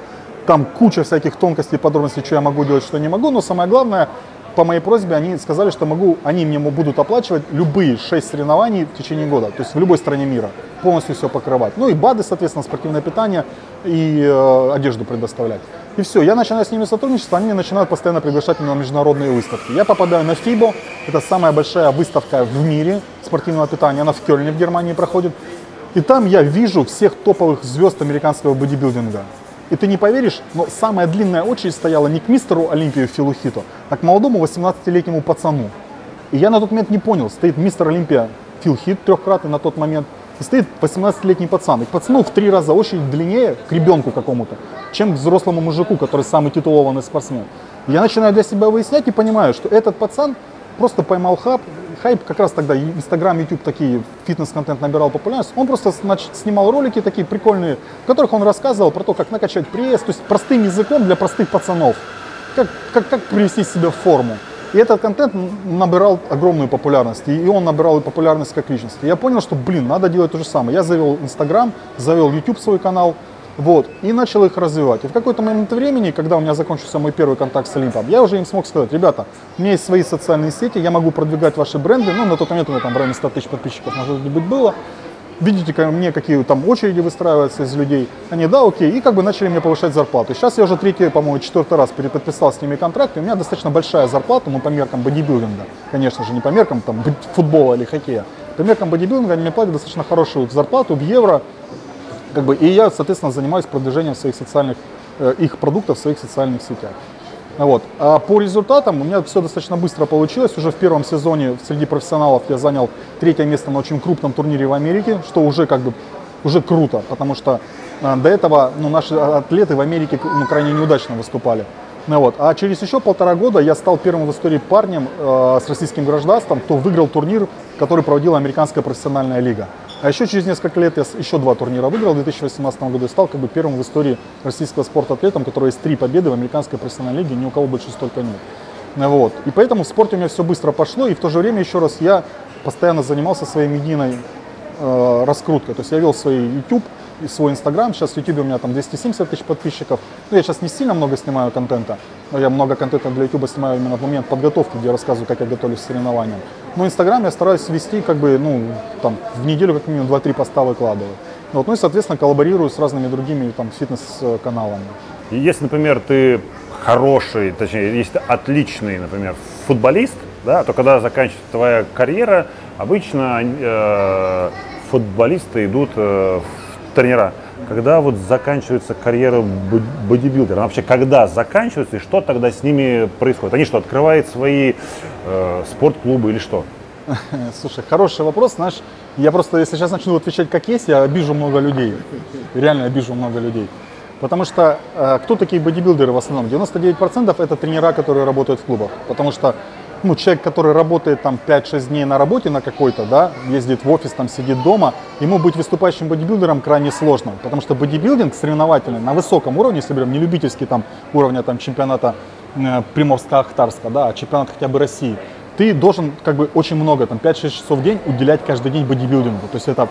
Там куча всяких тонкостей, подробностей, что я могу делать, что не могу. Но самое главное, по моей просьбе, они сказали, что могу, они мне будут оплачивать любые 6 соревнований в течение года. То есть в любой стране мира. Полностью все покрывать. Ну и БАДы, соответственно, спортивное питание и э, одежду предоставлять. И все, я начинаю с ними сотрудничество, они начинают постоянно приглашать меня на международные выставки. Я попадаю на FIBO, это самая большая выставка в мире спортивного питания, она в Кёльне в Германии проходит. И там я вижу всех топовых звезд американского бодибилдинга. И ты не поверишь, но самая длинная очередь стояла не к мистеру Олимпию Филу Хиту, а к молодому 18-летнему пацану. И я на тот момент не понял, стоит мистер Олимпия Фил Хит трехкратный на тот момент, и стоит 18-летний пацан. И к пацану в три раза очередь длиннее, к ребенку какому-то, чем к взрослому мужику, который самый титулованный спортсмен. Я начинаю для себя выяснять и понимаю, что этот пацан просто поймал хаб, хайп как раз тогда, Инстаграм, YouTube такие, фитнес-контент набирал популярность, он просто значит, снимал ролики такие прикольные, в которых он рассказывал про то, как накачать пресс, то есть простым языком для простых пацанов, как, как, как привести себя в форму. И этот контент набирал огромную популярность, и он набирал популярность как личность. И я понял, что, блин, надо делать то же самое. Я завел Инстаграм, завел YouTube свой канал, вот, и начал их развивать. И в какой-то момент времени, когда у меня закончился мой первый контакт с Олимпом, я уже им смог сказать, ребята, у меня есть свои социальные сети, я могу продвигать ваши бренды, ну, на тот момент у меня там в районе 100 тысяч подписчиков, может быть, было, видите ко мне, какие там очереди выстраиваются из людей. Они, да, окей, и как бы начали мне повышать зарплату. Сейчас я уже третий, по-моему, четвертый раз переподписал с ними контракт, и у меня достаточно большая зарплата, ну, по меркам бодибилдинга, конечно же, не по меркам там футбола или хоккея. По меркам бодибилдинга они мне платят достаточно хорошую зарплату в евро, как бы, и я, соответственно, занимаюсь продвижением своих социальных, э, их продуктов в своих социальных сетях. Вот. А по результатам у меня все достаточно быстро получилось. Уже в первом сезоне среди профессионалов я занял третье место на очень крупном турнире в Америке, что уже как бы уже круто, потому что э, до этого ну, наши атлеты в Америке ну, крайне неудачно выступали. Ну, вот. А через еще полтора года я стал первым в истории парнем э, с российским гражданством, кто выиграл турнир, который проводила Американская профессиональная лига. А еще через несколько лет я еще два турнира выиграл в 2018 году и стал как бы первым в истории российского спорта атлетом, которого есть три победы в Американской профессиональной лиге, ни у кого больше столько нет. Вот. И поэтому в спорте у меня все быстро пошло, и в то же время еще раз я постоянно занимался своей медийной э, раскруткой. То есть я вел свой YouTube свой Instagram. Сейчас в YouTube у меня там 270 тысяч подписчиков. Ну, я сейчас не сильно много снимаю контента, но я много контента для YouTube снимаю именно в момент подготовки, где я рассказываю, как я готовлюсь к соревнованиям. Но Instagram я стараюсь вести как бы, ну, там, в неделю как минимум 2-3 поста выкладываю. Вот, ну и, соответственно, коллаборирую с разными другими там фитнес-каналами. Если, например, ты хороший, точнее, если ты отличный, например, футболист, да, то когда заканчивается твоя карьера, обычно э, футболисты идут э, в тренера. Когда вот заканчивается карьера бо- бодибилдера, она вообще когда заканчивается и что тогда с ними происходит? Они что, открывают свои э, спортклубы или что? (laughs) Слушай, хороший вопрос, знаешь, я просто, если сейчас начну отвечать как есть, я обижу много людей, реально обижу много людей. Потому что э, кто такие бодибилдеры в основном? 99% это тренера, которые работают в клубах. Потому что ну, человек, который работает там 5-6 дней на работе на какой-то, да, ездит в офис, там сидит дома, ему быть выступающим бодибилдером крайне сложно. Потому что бодибилдинг соревновательный на высоком уровне, если берем не любительский там уровня там, чемпионата э, Приморска-Ахтарска, да, а чемпионат хотя бы России, ты должен как бы очень много, там 5-6 часов в день уделять каждый день бодибилдингу. То есть это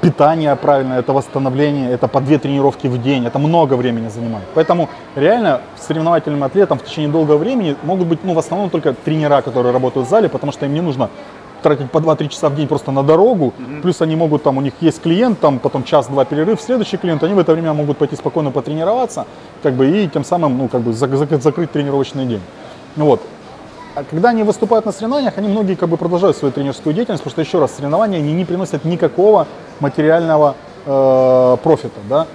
питание правильное, это восстановление, это по две тренировки в день, это много времени занимает. Поэтому реально соревновательным атлетам в течение долгого времени могут быть, ну, в основном только тренера, которые работают в зале, потому что им не нужно тратить по 2-3 часа в день просто на дорогу, плюс они могут, там, у них есть клиент, там, потом час-два перерыв, следующий клиент, они в это время могут пойти спокойно потренироваться, как бы, и тем самым, ну, как бы, зак- зак- закрыть тренировочный день. Ну, Вот. А когда они выступают на соревнованиях, они многие как бы продолжают свою тренерскую деятельность, потому что еще раз, соревнования они не приносят никакого материального э, профита, да.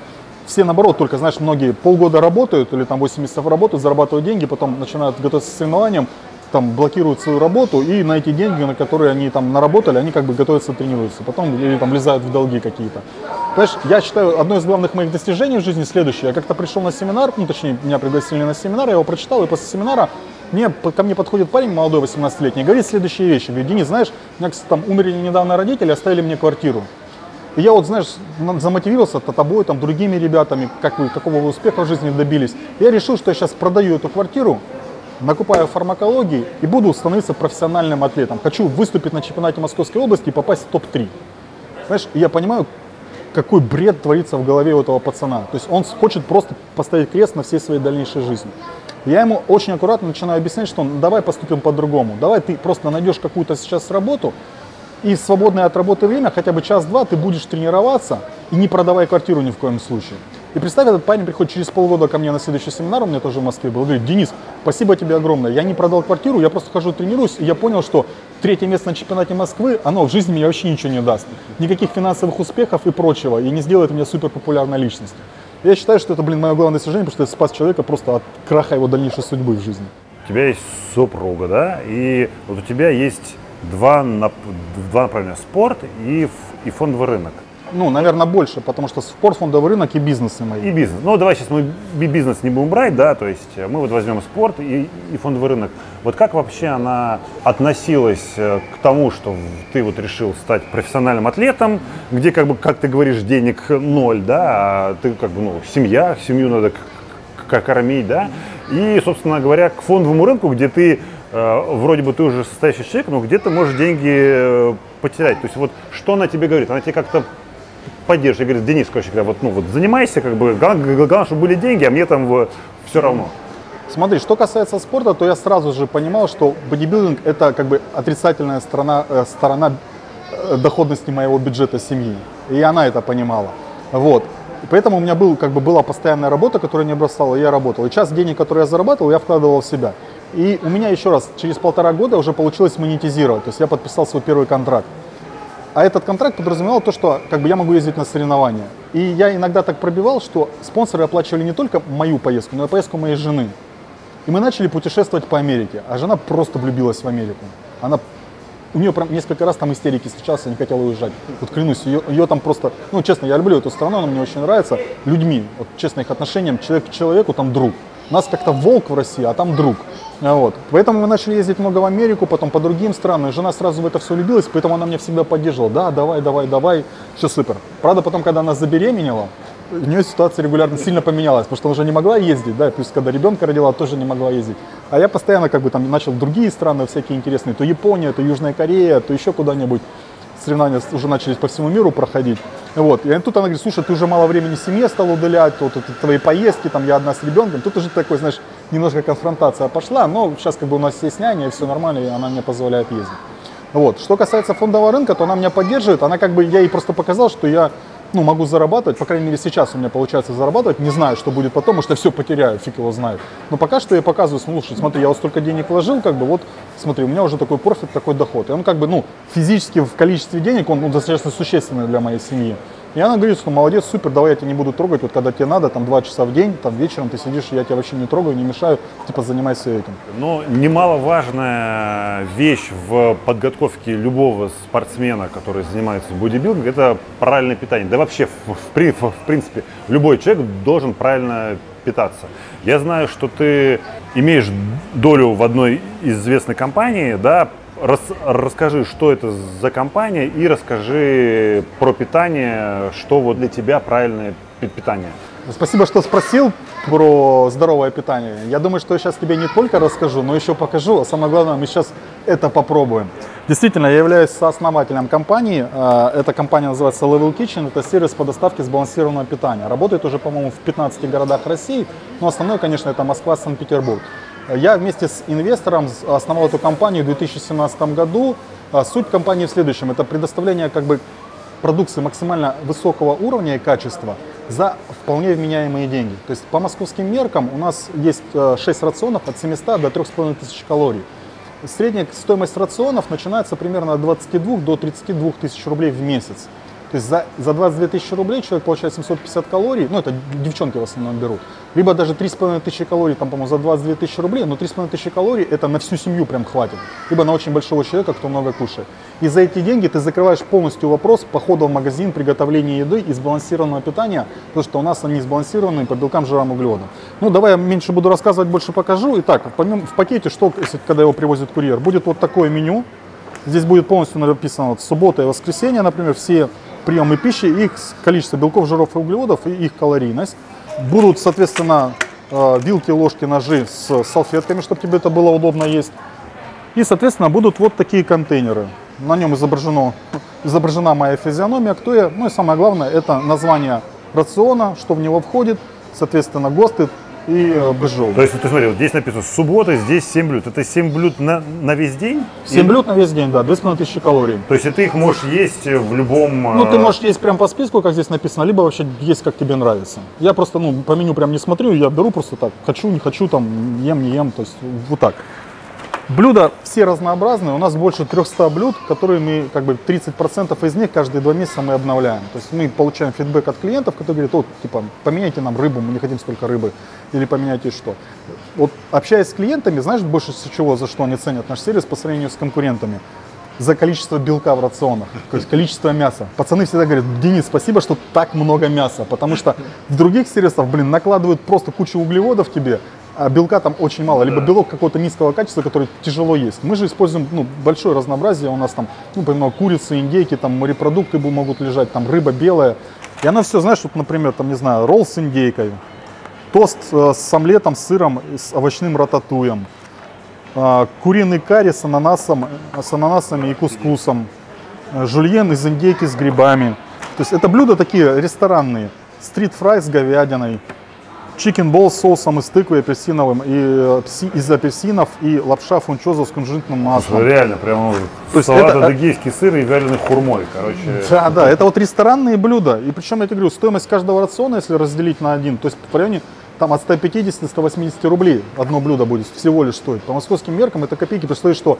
Все наоборот, только, знаешь, многие полгода работают или там 8 месяцев работают, зарабатывают деньги, потом начинают готовиться к соревнованиям, там блокируют свою работу и на эти деньги, на которые они там наработали, они как бы готовятся, тренируются, потом или там влезают в долги какие-то. Понимаешь, я считаю, одно из главных моих достижений в жизни следующее. Я как-то пришел на семинар, ну точнее, меня пригласили на семинар, я его прочитал, и после семинара мне, ко мне подходит парень молодой, 18-летний, и говорит следующие вещи. Говорит, Денис, знаешь, у меня, кстати, там умерли недавно родители, оставили мне квартиру. И я вот, знаешь, на- замотивировался то тобой, там, другими ребятами, как вы, какого вы успеха в жизни добились. Я решил, что я сейчас продаю эту квартиру, накупаю фармакологии и буду становиться профессиональным атлетом. Хочу выступить на чемпионате Московской области и попасть в топ-3. Знаешь, я понимаю, какой бред творится в голове у этого пацана. То есть он хочет просто поставить крест на всей своей дальнейшей жизни. Я ему очень аккуратно начинаю объяснять, что давай поступим по-другому. Давай ты просто найдешь какую-то сейчас работу, и в свободное от работы время, хотя бы час-два, ты будешь тренироваться и не продавай квартиру ни в коем случае. И представь, этот парень приходит через полгода ко мне на следующий семинар, у меня тоже в Москве был, говорит, Денис, спасибо тебе огромное, я не продал квартиру, я просто хожу тренируюсь, и я понял, что третье место на чемпионате Москвы, оно в жизни мне вообще ничего не даст. Никаких финансовых успехов и прочего, и не сделает меня супер популярной личностью. Я считаю, что это, блин, мое главное достижение, потому что я спас человека просто от краха его дальнейшей судьбы в жизни. У тебя есть супруга, да, и вот у тебя есть два, нап- два направления – спорт и, и фондовый рынок. Ну, наверное, больше, потому что спорт, фондовый рынок и бизнесы мои. И бизнес. Ну, давай сейчас мы би- бизнес не будем брать, да, то есть э, мы вот возьмем спорт и, и фондовый рынок. Вот как вообще она относилась э, к тому, что ты вот решил стать профессиональным атлетом, где, как бы, как ты говоришь, денег ноль, да, а ты как бы, ну, семья, семью надо кормить, да, и, собственно говоря, к фондовому рынку, где ты э, вроде бы ты уже состоящий человек, но где ты можешь деньги э, потерять. То есть вот что она тебе говорит? Она тебе как-то поддерживает, говорит, Денис, короче говоря, вот, ну, вот занимайся, как бы, главное, чтобы были деньги, а мне там все равно. Смотри, что касается спорта, то я сразу же понимал, что бодибилдинг это как бы отрицательная сторона, э, сторона э, доходности моего бюджета семьи. И она это понимала. Вот. И поэтому у меня был, как бы, была постоянная работа, которая не бросала, я работал. И часть денег, которые я зарабатывал, я вкладывал в себя. И у меня еще раз, через полтора года уже получилось монетизировать. То есть я подписал свой первый контракт. А этот контракт подразумевал то, что как бы я могу ездить на соревнования. И я иногда так пробивал, что спонсоры оплачивали не только мою поездку, но и поездку моей жены. И мы начали путешествовать по Америке. А жена просто влюбилась в Америку. Она у нее прям несколько раз там истерики сейчас, не хотела уезжать. Вот клянусь, ее, ее там просто, ну честно, я люблю эту страну, она мне очень нравится. Людьми, вот честно их отношениям, человек к человеку там друг. У нас как-то волк в России, а там друг. Вот. Поэтому мы начали ездить много в Америку, потом по другим странам. Жена сразу в это все влюбилась, поэтому она меня всегда поддерживала. Да, давай, давай, давай, все супер. Правда, потом, когда она забеременела, у нее ситуация регулярно сильно поменялась, потому что она уже не могла ездить, да, плюс когда ребенка родила, тоже не могла ездить. А я постоянно как бы там начал другие страны всякие интересные, то Япония, то Южная Корея, то еще куда-нибудь. Соревнования уже начались по всему миру проходить. Вот. И тут она говорит, слушай, ты уже мало времени семье стал удалять, вот, вот твои поездки, там я одна с ребенком. Тут уже такой, знаешь, немножко конфронтация пошла, но сейчас как бы у нас есть няня, и все нормально, и она мне позволяет ездить. Вот. Что касается фондового рынка, то она меня поддерживает, она как бы, я ей просто показал, что я ну, могу зарабатывать, по крайней мере, сейчас у меня получается зарабатывать, не знаю, что будет потом, потому что все потеряю, фиг его знает. Но пока что я показываю, слушай, смотри, я вот столько денег вложил, как бы, вот, смотри, у меня уже такой профит, такой доход. И он как бы, ну, физически в количестве денег, он ну, достаточно существенный для моей семьи. И она говорит, что молодец, супер, давай я тебя не буду трогать, вот когда тебе надо, там два часа в день, там вечером ты сидишь, я тебя вообще не трогаю, не мешаю, типа занимайся этим. Но немаловажная вещь в подготовке любого спортсмена, который занимается бодибилдингом, это правильное питание. Да вообще, в, в, в принципе, любой человек должен правильно питаться. Я знаю, что ты имеешь долю в одной известной компании, да, Рас, расскажи, что это за компания и расскажи про питание, что вот для тебя правильное питание. Спасибо, что спросил про здоровое питание. Я думаю, что я сейчас тебе не только расскажу, но еще покажу. А самое главное, мы сейчас это попробуем. Действительно, я являюсь сооснователем компании. Э, эта компания называется Level Kitchen. Это сервис по доставке сбалансированного питания. Работает уже, по-моему, в 15 городах России. Но основной, конечно, это Москва, Санкт-Петербург. Я вместе с инвестором основал эту компанию в 2017 году. А суть компании в следующем. Это предоставление как бы продукции максимально высокого уровня и качества за вполне вменяемые деньги. То есть по московским меркам у нас есть 6 э, рационов от 700 до 3500 калорий. Средняя стоимость рационов начинается примерно от 22 до 32 тысяч рублей в месяц. То есть за, за 22 тысячи рублей человек получает 750 калорий, ну это девчонки в основном берут, либо даже 3,5 тысячи калорий, там, по-моему, за 22 тысячи рублей, но 3,5 тысячи калорий это на всю семью прям хватит, либо на очень большого человека, кто много кушает. И за эти деньги ты закрываешь полностью вопрос похода в магазин, приготовления еды и сбалансированного питания, потому что у нас они сбалансированы по белкам, жирам, углеводам. Ну давай я меньше буду рассказывать, больше покажу. Итак, в пакете, что, если, когда его привозит курьер, будет вот такое меню. Здесь будет полностью написано вот, суббота и воскресенье, например, все приемы пищи, их количество белков, жиров и углеводов и их калорийность. Будут, соответственно, э, вилки, ложки, ножи с салфетками, чтобы тебе это было удобно есть. И, соответственно, будут вот такие контейнеры. На нем изображено, изображена моя физиономия, кто я. Ну и самое главное, это название рациона, что в него входит, соответственно, ГОСТы, и э, бжол. То есть, ты смотри, вот здесь написано суббота, здесь 7 блюд. Это 7 блюд на, на весь день? 7 Или... блюд на весь день, да, 2500 калорий. То есть, ты их можешь есть в любом... Ну, ты э, можешь есть прям по списку, как здесь написано, либо вообще есть, как тебе нравится. Я просто, ну, по меню прям не смотрю, я беру просто так, хочу, не хочу, там, ем, не ем, то есть, вот так. Блюда все разнообразные, у нас больше 300 блюд, которые мы, как бы 30% из них каждые два месяца мы обновляем. То есть мы получаем фидбэк от клиентов, которые говорят, вот, типа, поменяйте нам рыбу, мы не хотим столько рыбы, или поменяйте что. Вот общаясь с клиентами, знаешь, больше всего за что они ценят наш сервис по сравнению с конкурентами? За количество белка в рационах, то есть количество мяса. Пацаны всегда говорят, Денис, спасибо, что так много мяса, потому что в других сервисах, блин, накладывают просто кучу углеводов тебе, белка там очень мало, либо белок какого-то низкого качества, который тяжело есть. Мы же используем ну, большое разнообразие, у нас там, ну, помимо курицы, индейки, там морепродукты могут лежать, там рыба белая. И она все, знаешь, вот, например, там, не знаю, ролл с индейкой, тост э, с омлетом, с сыром, с овощным рататуем, а, куриный карри с, ананасом, с ананасами и кускусом, э, жульен из индейки с грибами. То есть это блюда такие ресторанные. Стрит-фрай с говядиной, чикен бол с соусом из тыквы апельсиновым и э, из апельсинов и лапша фунчоза с кунжутным маслом. Реально, прям ну, То салат это- адыгейский сыр и вяленый хурмой, короче. Да, да, это вот ресторанные блюда. И причем, я тебе говорю, стоимость каждого рациона, если разделить на один, то есть в районе там от 150-180 рублей одно блюдо будет всего лишь стоить. По московским меркам это копейки, при условии, что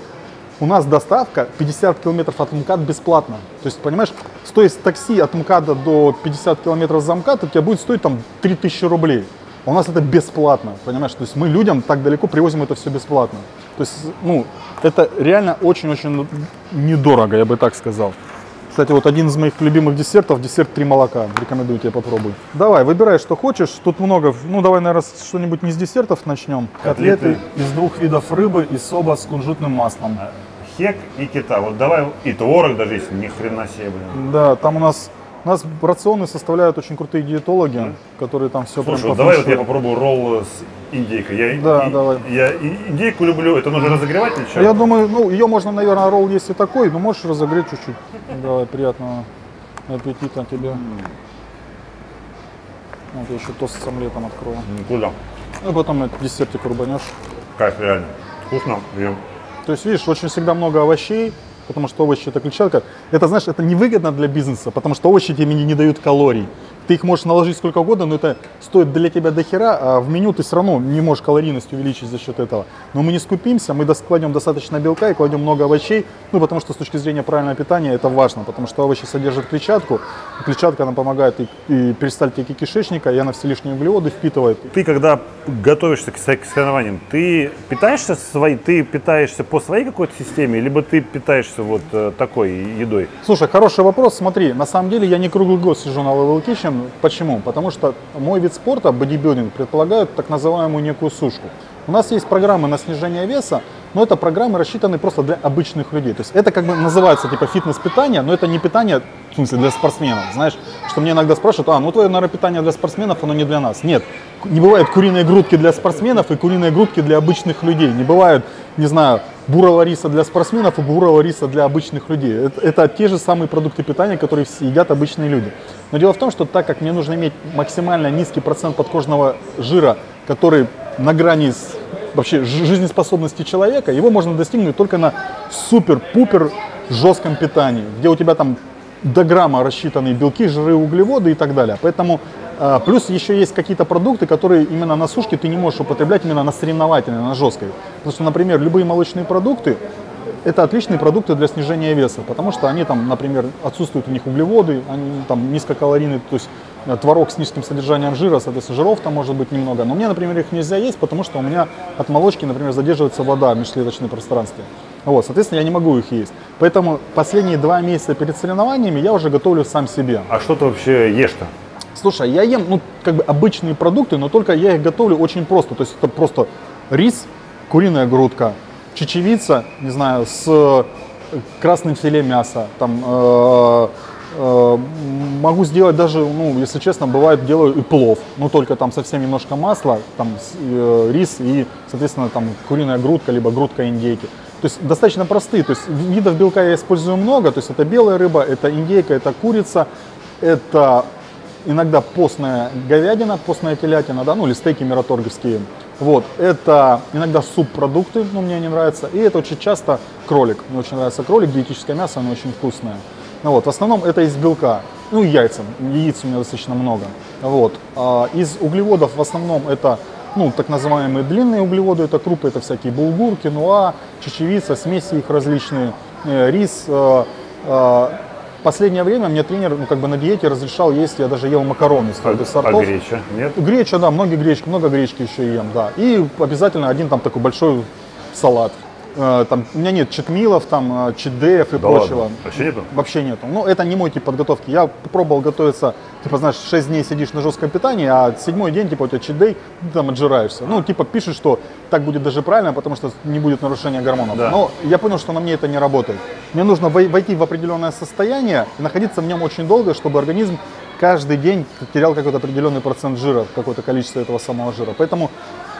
у нас доставка 50 километров от МКАД бесплатно. То есть, понимаешь, стоит такси от МКАДа до 50 километров за МКАД, у тебя будет стоить там 3000 рублей. У нас это бесплатно, понимаешь? То есть мы людям так далеко привозим это все бесплатно. То есть, ну, это реально очень-очень недорого, я бы так сказал. Кстати, вот один из моих любимых десертов, десерт три молока. Рекомендую тебе попробуй. Давай, выбирай, что хочешь. Тут много. Ну, давай, наверное, что-нибудь не с десертов начнем. Котлеты. из двух видов рыбы и соба с кунжутным маслом. Хек и кита. Вот давай и творог даже есть, ни хрена себе, блин. Да, там у нас у нас рационы составляют очень крутые диетологи, которые там все Слушай, вот давай вот я попробую ролл с индейкой. Я, Да, и- давай. Я и- индейку люблю. Это нужно разогревать или что? Я думаю, ну, ее можно, наверное, ролл есть и такой, но можешь разогреть чуть-чуть. Давай, приятного аппетита тебе. Вот я еще тост с омлетом открою. Куда? Ну, потом этот десертик рубанешь. Кайф, реально. Вкусно. Ем. То есть, видишь, очень всегда много овощей, потому что овощи это клетчатка. Это, знаешь, это невыгодно для бизнеса, потому что овощи тебе не, не дают калорий. Ты их можешь наложить сколько угодно, но это стоит для тебя до хера, а в меню ты все равно не можешь калорийность увеличить за счет этого. Но мы не скупимся, мы кладем достаточно белка и кладем много овощей, ну потому что с точки зрения правильного питания это важно, потому что овощи содержат клетчатку, клетчатка она помогает и, и перистальтике кишечника, и она все лишние углеводы впитывает. Ты когда готовишься к соревнованиям, ты питаешься своей, ты питаешься по своей какой-то системе, либо ты питаешься вот э, такой едой? Слушай, хороший вопрос. Смотри, на самом деле я не круглый год сижу на Level Kitchen. Почему? Потому что мой вид спорта, бодибилдинг, предполагает так называемую некую сушку. У нас есть программы на снижение веса, но это программы рассчитаны просто для обычных людей. То есть это как бы называется типа фитнес-питание, но это не питание, в смысле, для спортсменов. Знаешь, что мне иногда спрашивают, а, ну твое, наверное, питание для спортсменов, оно не для нас. Нет, не бывает куриные грудки для спортсменов и куриные грудки для обычных людей. Не бывает, не знаю, бурого риса для спортсменов и бурого риса для обычных людей. Это, это те же самые продукты питания, которые едят обычные люди. Но дело в том, что так как мне нужно иметь максимально низкий процент подкожного жира, который на грани с вообще жи- жизнеспособности человека, его можно достигнуть только на супер-пупер жестком питании, где у тебя там до грамма рассчитаны белки, жиры, углеводы и так далее. Поэтому а, плюс еще есть какие-то продукты, которые именно на сушке ты не можешь употреблять именно на соревновательной, на жесткой. Потому что, например, любые молочные продукты, это отличные продукты для снижения веса, потому что они там, например, отсутствуют у них углеводы, они там низкокалорийные, то есть э, творог с низким содержанием жира, соответственно, жиров там может быть немного. Но мне, например, их нельзя есть, потому что у меня от молочки, например, задерживается вода в межклеточном пространстве. Вот, соответственно, я не могу их есть. Поэтому последние два месяца перед соревнованиями я уже готовлю сам себе. А что ты вообще ешь-то? Слушай, я ем, ну, как бы обычные продукты, но только я их готовлю очень просто. То есть это просто рис, куриная грудка, чечевица, не знаю, с э, красным филе мяса, там, э, э, могу сделать даже, ну, если честно, бывает делаю и плов, но только там совсем немножко масла, там э, рис и, соответственно, там куриная грудка, либо грудка индейки. То есть достаточно простые, то есть видов белка я использую много, то есть это белая рыба, это индейка, это курица, это иногда постная говядина, постная телятина, да, ну или стейки мираторговские. Вот, это иногда субпродукты, ну мне не нравится, и это очень часто кролик. Мне очень нравится кролик, диетическое мясо, оно очень вкусное. Ну вот, в основном это из белка, ну и яйца, яиц у меня достаточно много. Вот, а из углеводов в основном это ну, так называемые длинные углеводы, это крупы, это всякие булгур, киноа, чечевица, смеси их различные, э, рис. Последнее время мне тренер ну, как бы на диете разрешал есть, я даже ел макароны из А, твердых а сортов. греча? Нет? Греча, да, много гречки, много гречки еще ем, да. И обязательно один там такой большой салат. Э, Там, у меня нет читмилов, там, э, читдеев и Да прочего. ладно? Вообще нету? Вообще нету. Ну, это не мой тип подготовки. Я попробовал готовиться, типа, знаешь, 6 дней сидишь на жестком питании, а седьмой день, типа, у тебя чит-дей, ты там отжираешься. Ну, типа, пишут, что так будет даже правильно, потому что не будет нарушения гормонов. Да. Но я понял, что на мне это не работает. Мне нужно вой- войти в определенное состояние и находиться в нем очень долго, чтобы организм каждый день терял какой-то определенный процент жира, какое-то количество этого самого жира. Поэтому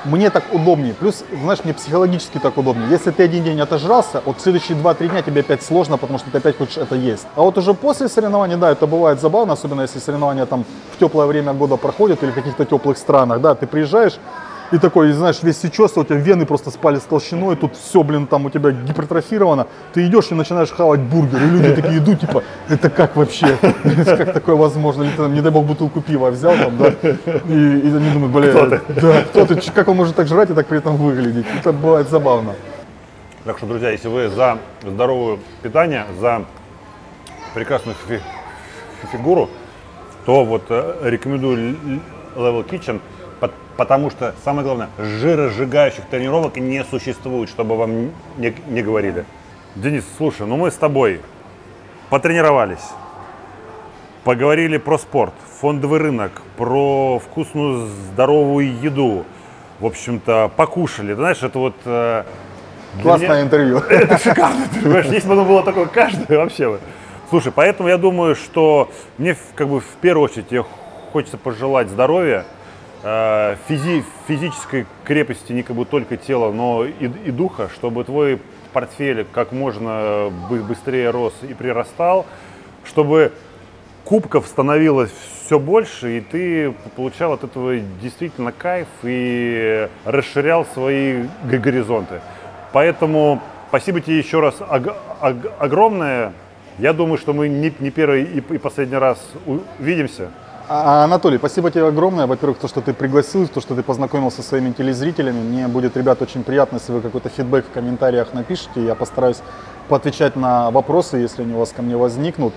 мне так удобнее. Плюс, знаешь, мне психологически так удобнее. Если ты один день отожрался, вот следующие 2-3 дня тебе опять сложно, потому что ты опять хочешь это есть. А вот уже после соревнований, да, это бывает забавно, особенно если соревнования там в теплое время года проходят или в каких-то теплых странах, да, ты приезжаешь, и такой, знаешь, весь сечется, у тебя вены просто спали с толщиной, тут все, блин, там у тебя гипертрофировано. Ты идешь и начинаешь хавать бургер, и люди такие идут, типа, это как вообще? (laughs) Как такое возможно? Или ты, там, не дай бог, бутылку пива взял там, да? И, и они думают, бля, Кто ты? да, кто ты, как он может так жрать и так при этом выглядеть? Это бывает забавно. Так что, друзья, если вы за здоровое питание, за прекрасную фи- фи- фигуру, то вот э, рекомендую Level Kitchen, потому что, самое главное, жиросжигающих тренировок не существует, чтобы вам не, не говорили. Денис, слушай, ну мы с тобой потренировались, поговорили про спорт, фондовый рынок, про вкусную здоровую еду, в общем-то, покушали. Ты знаешь, это вот... э, Классное меня- интервью. (laughs) это шикарно, ты понимаешь, если бы оно было такое каждое вообще. бы. Слушай, поэтому я думаю, что мне как бы в первую очередь хочется пожелать здоровья, физи- физической крепости не как бы только тела, но и, и духа, чтобы твой портфель как можно бы- быстрее рос и прирастал, чтобы кубков становилось все больше, и ты получал от этого действительно кайф и расширял свои горизонты. Поэтому спасибо тебе еще раз ог- ог- огромное. Я думаю, что мы не, не первый и последний раз увидимся. А, Анатолий, спасибо тебе огромное. Во-первых, то, что ты пригласил, то, что ты познакомился со своими телезрителями. Мне будет, ребят, очень приятно, если вы какой-то фидбэк в комментариях напишите. Я постараюсь поотвечать на вопросы, если они у вас ко мне возникнут.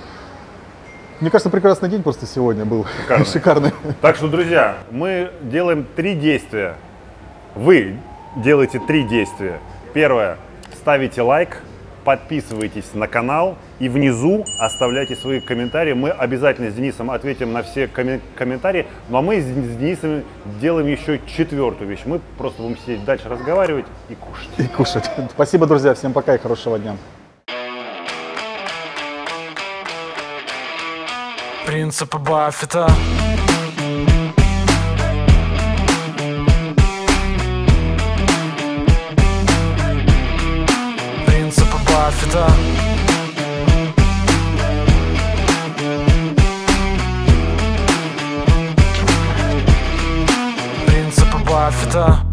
Мне кажется, прекрасный день просто сегодня был. Шикарный. (laughs) Шикарный. Так что, друзья, мы делаем три действия. Вы делаете три действия. Первое. Ставите лайк, подписывайтесь на канал и внизу оставляйте свои комментарии. Мы обязательно с Денисом ответим на все коме- комментарии. Ну а мы с с Денисом делаем еще четвертую вещь. Мы просто будем сидеть дальше разговаривать и кушать. И кушать. (laughs) Спасибо, друзья. Всем пока и хорошего дня. Принципы Баффета Принципы Баффета Баффета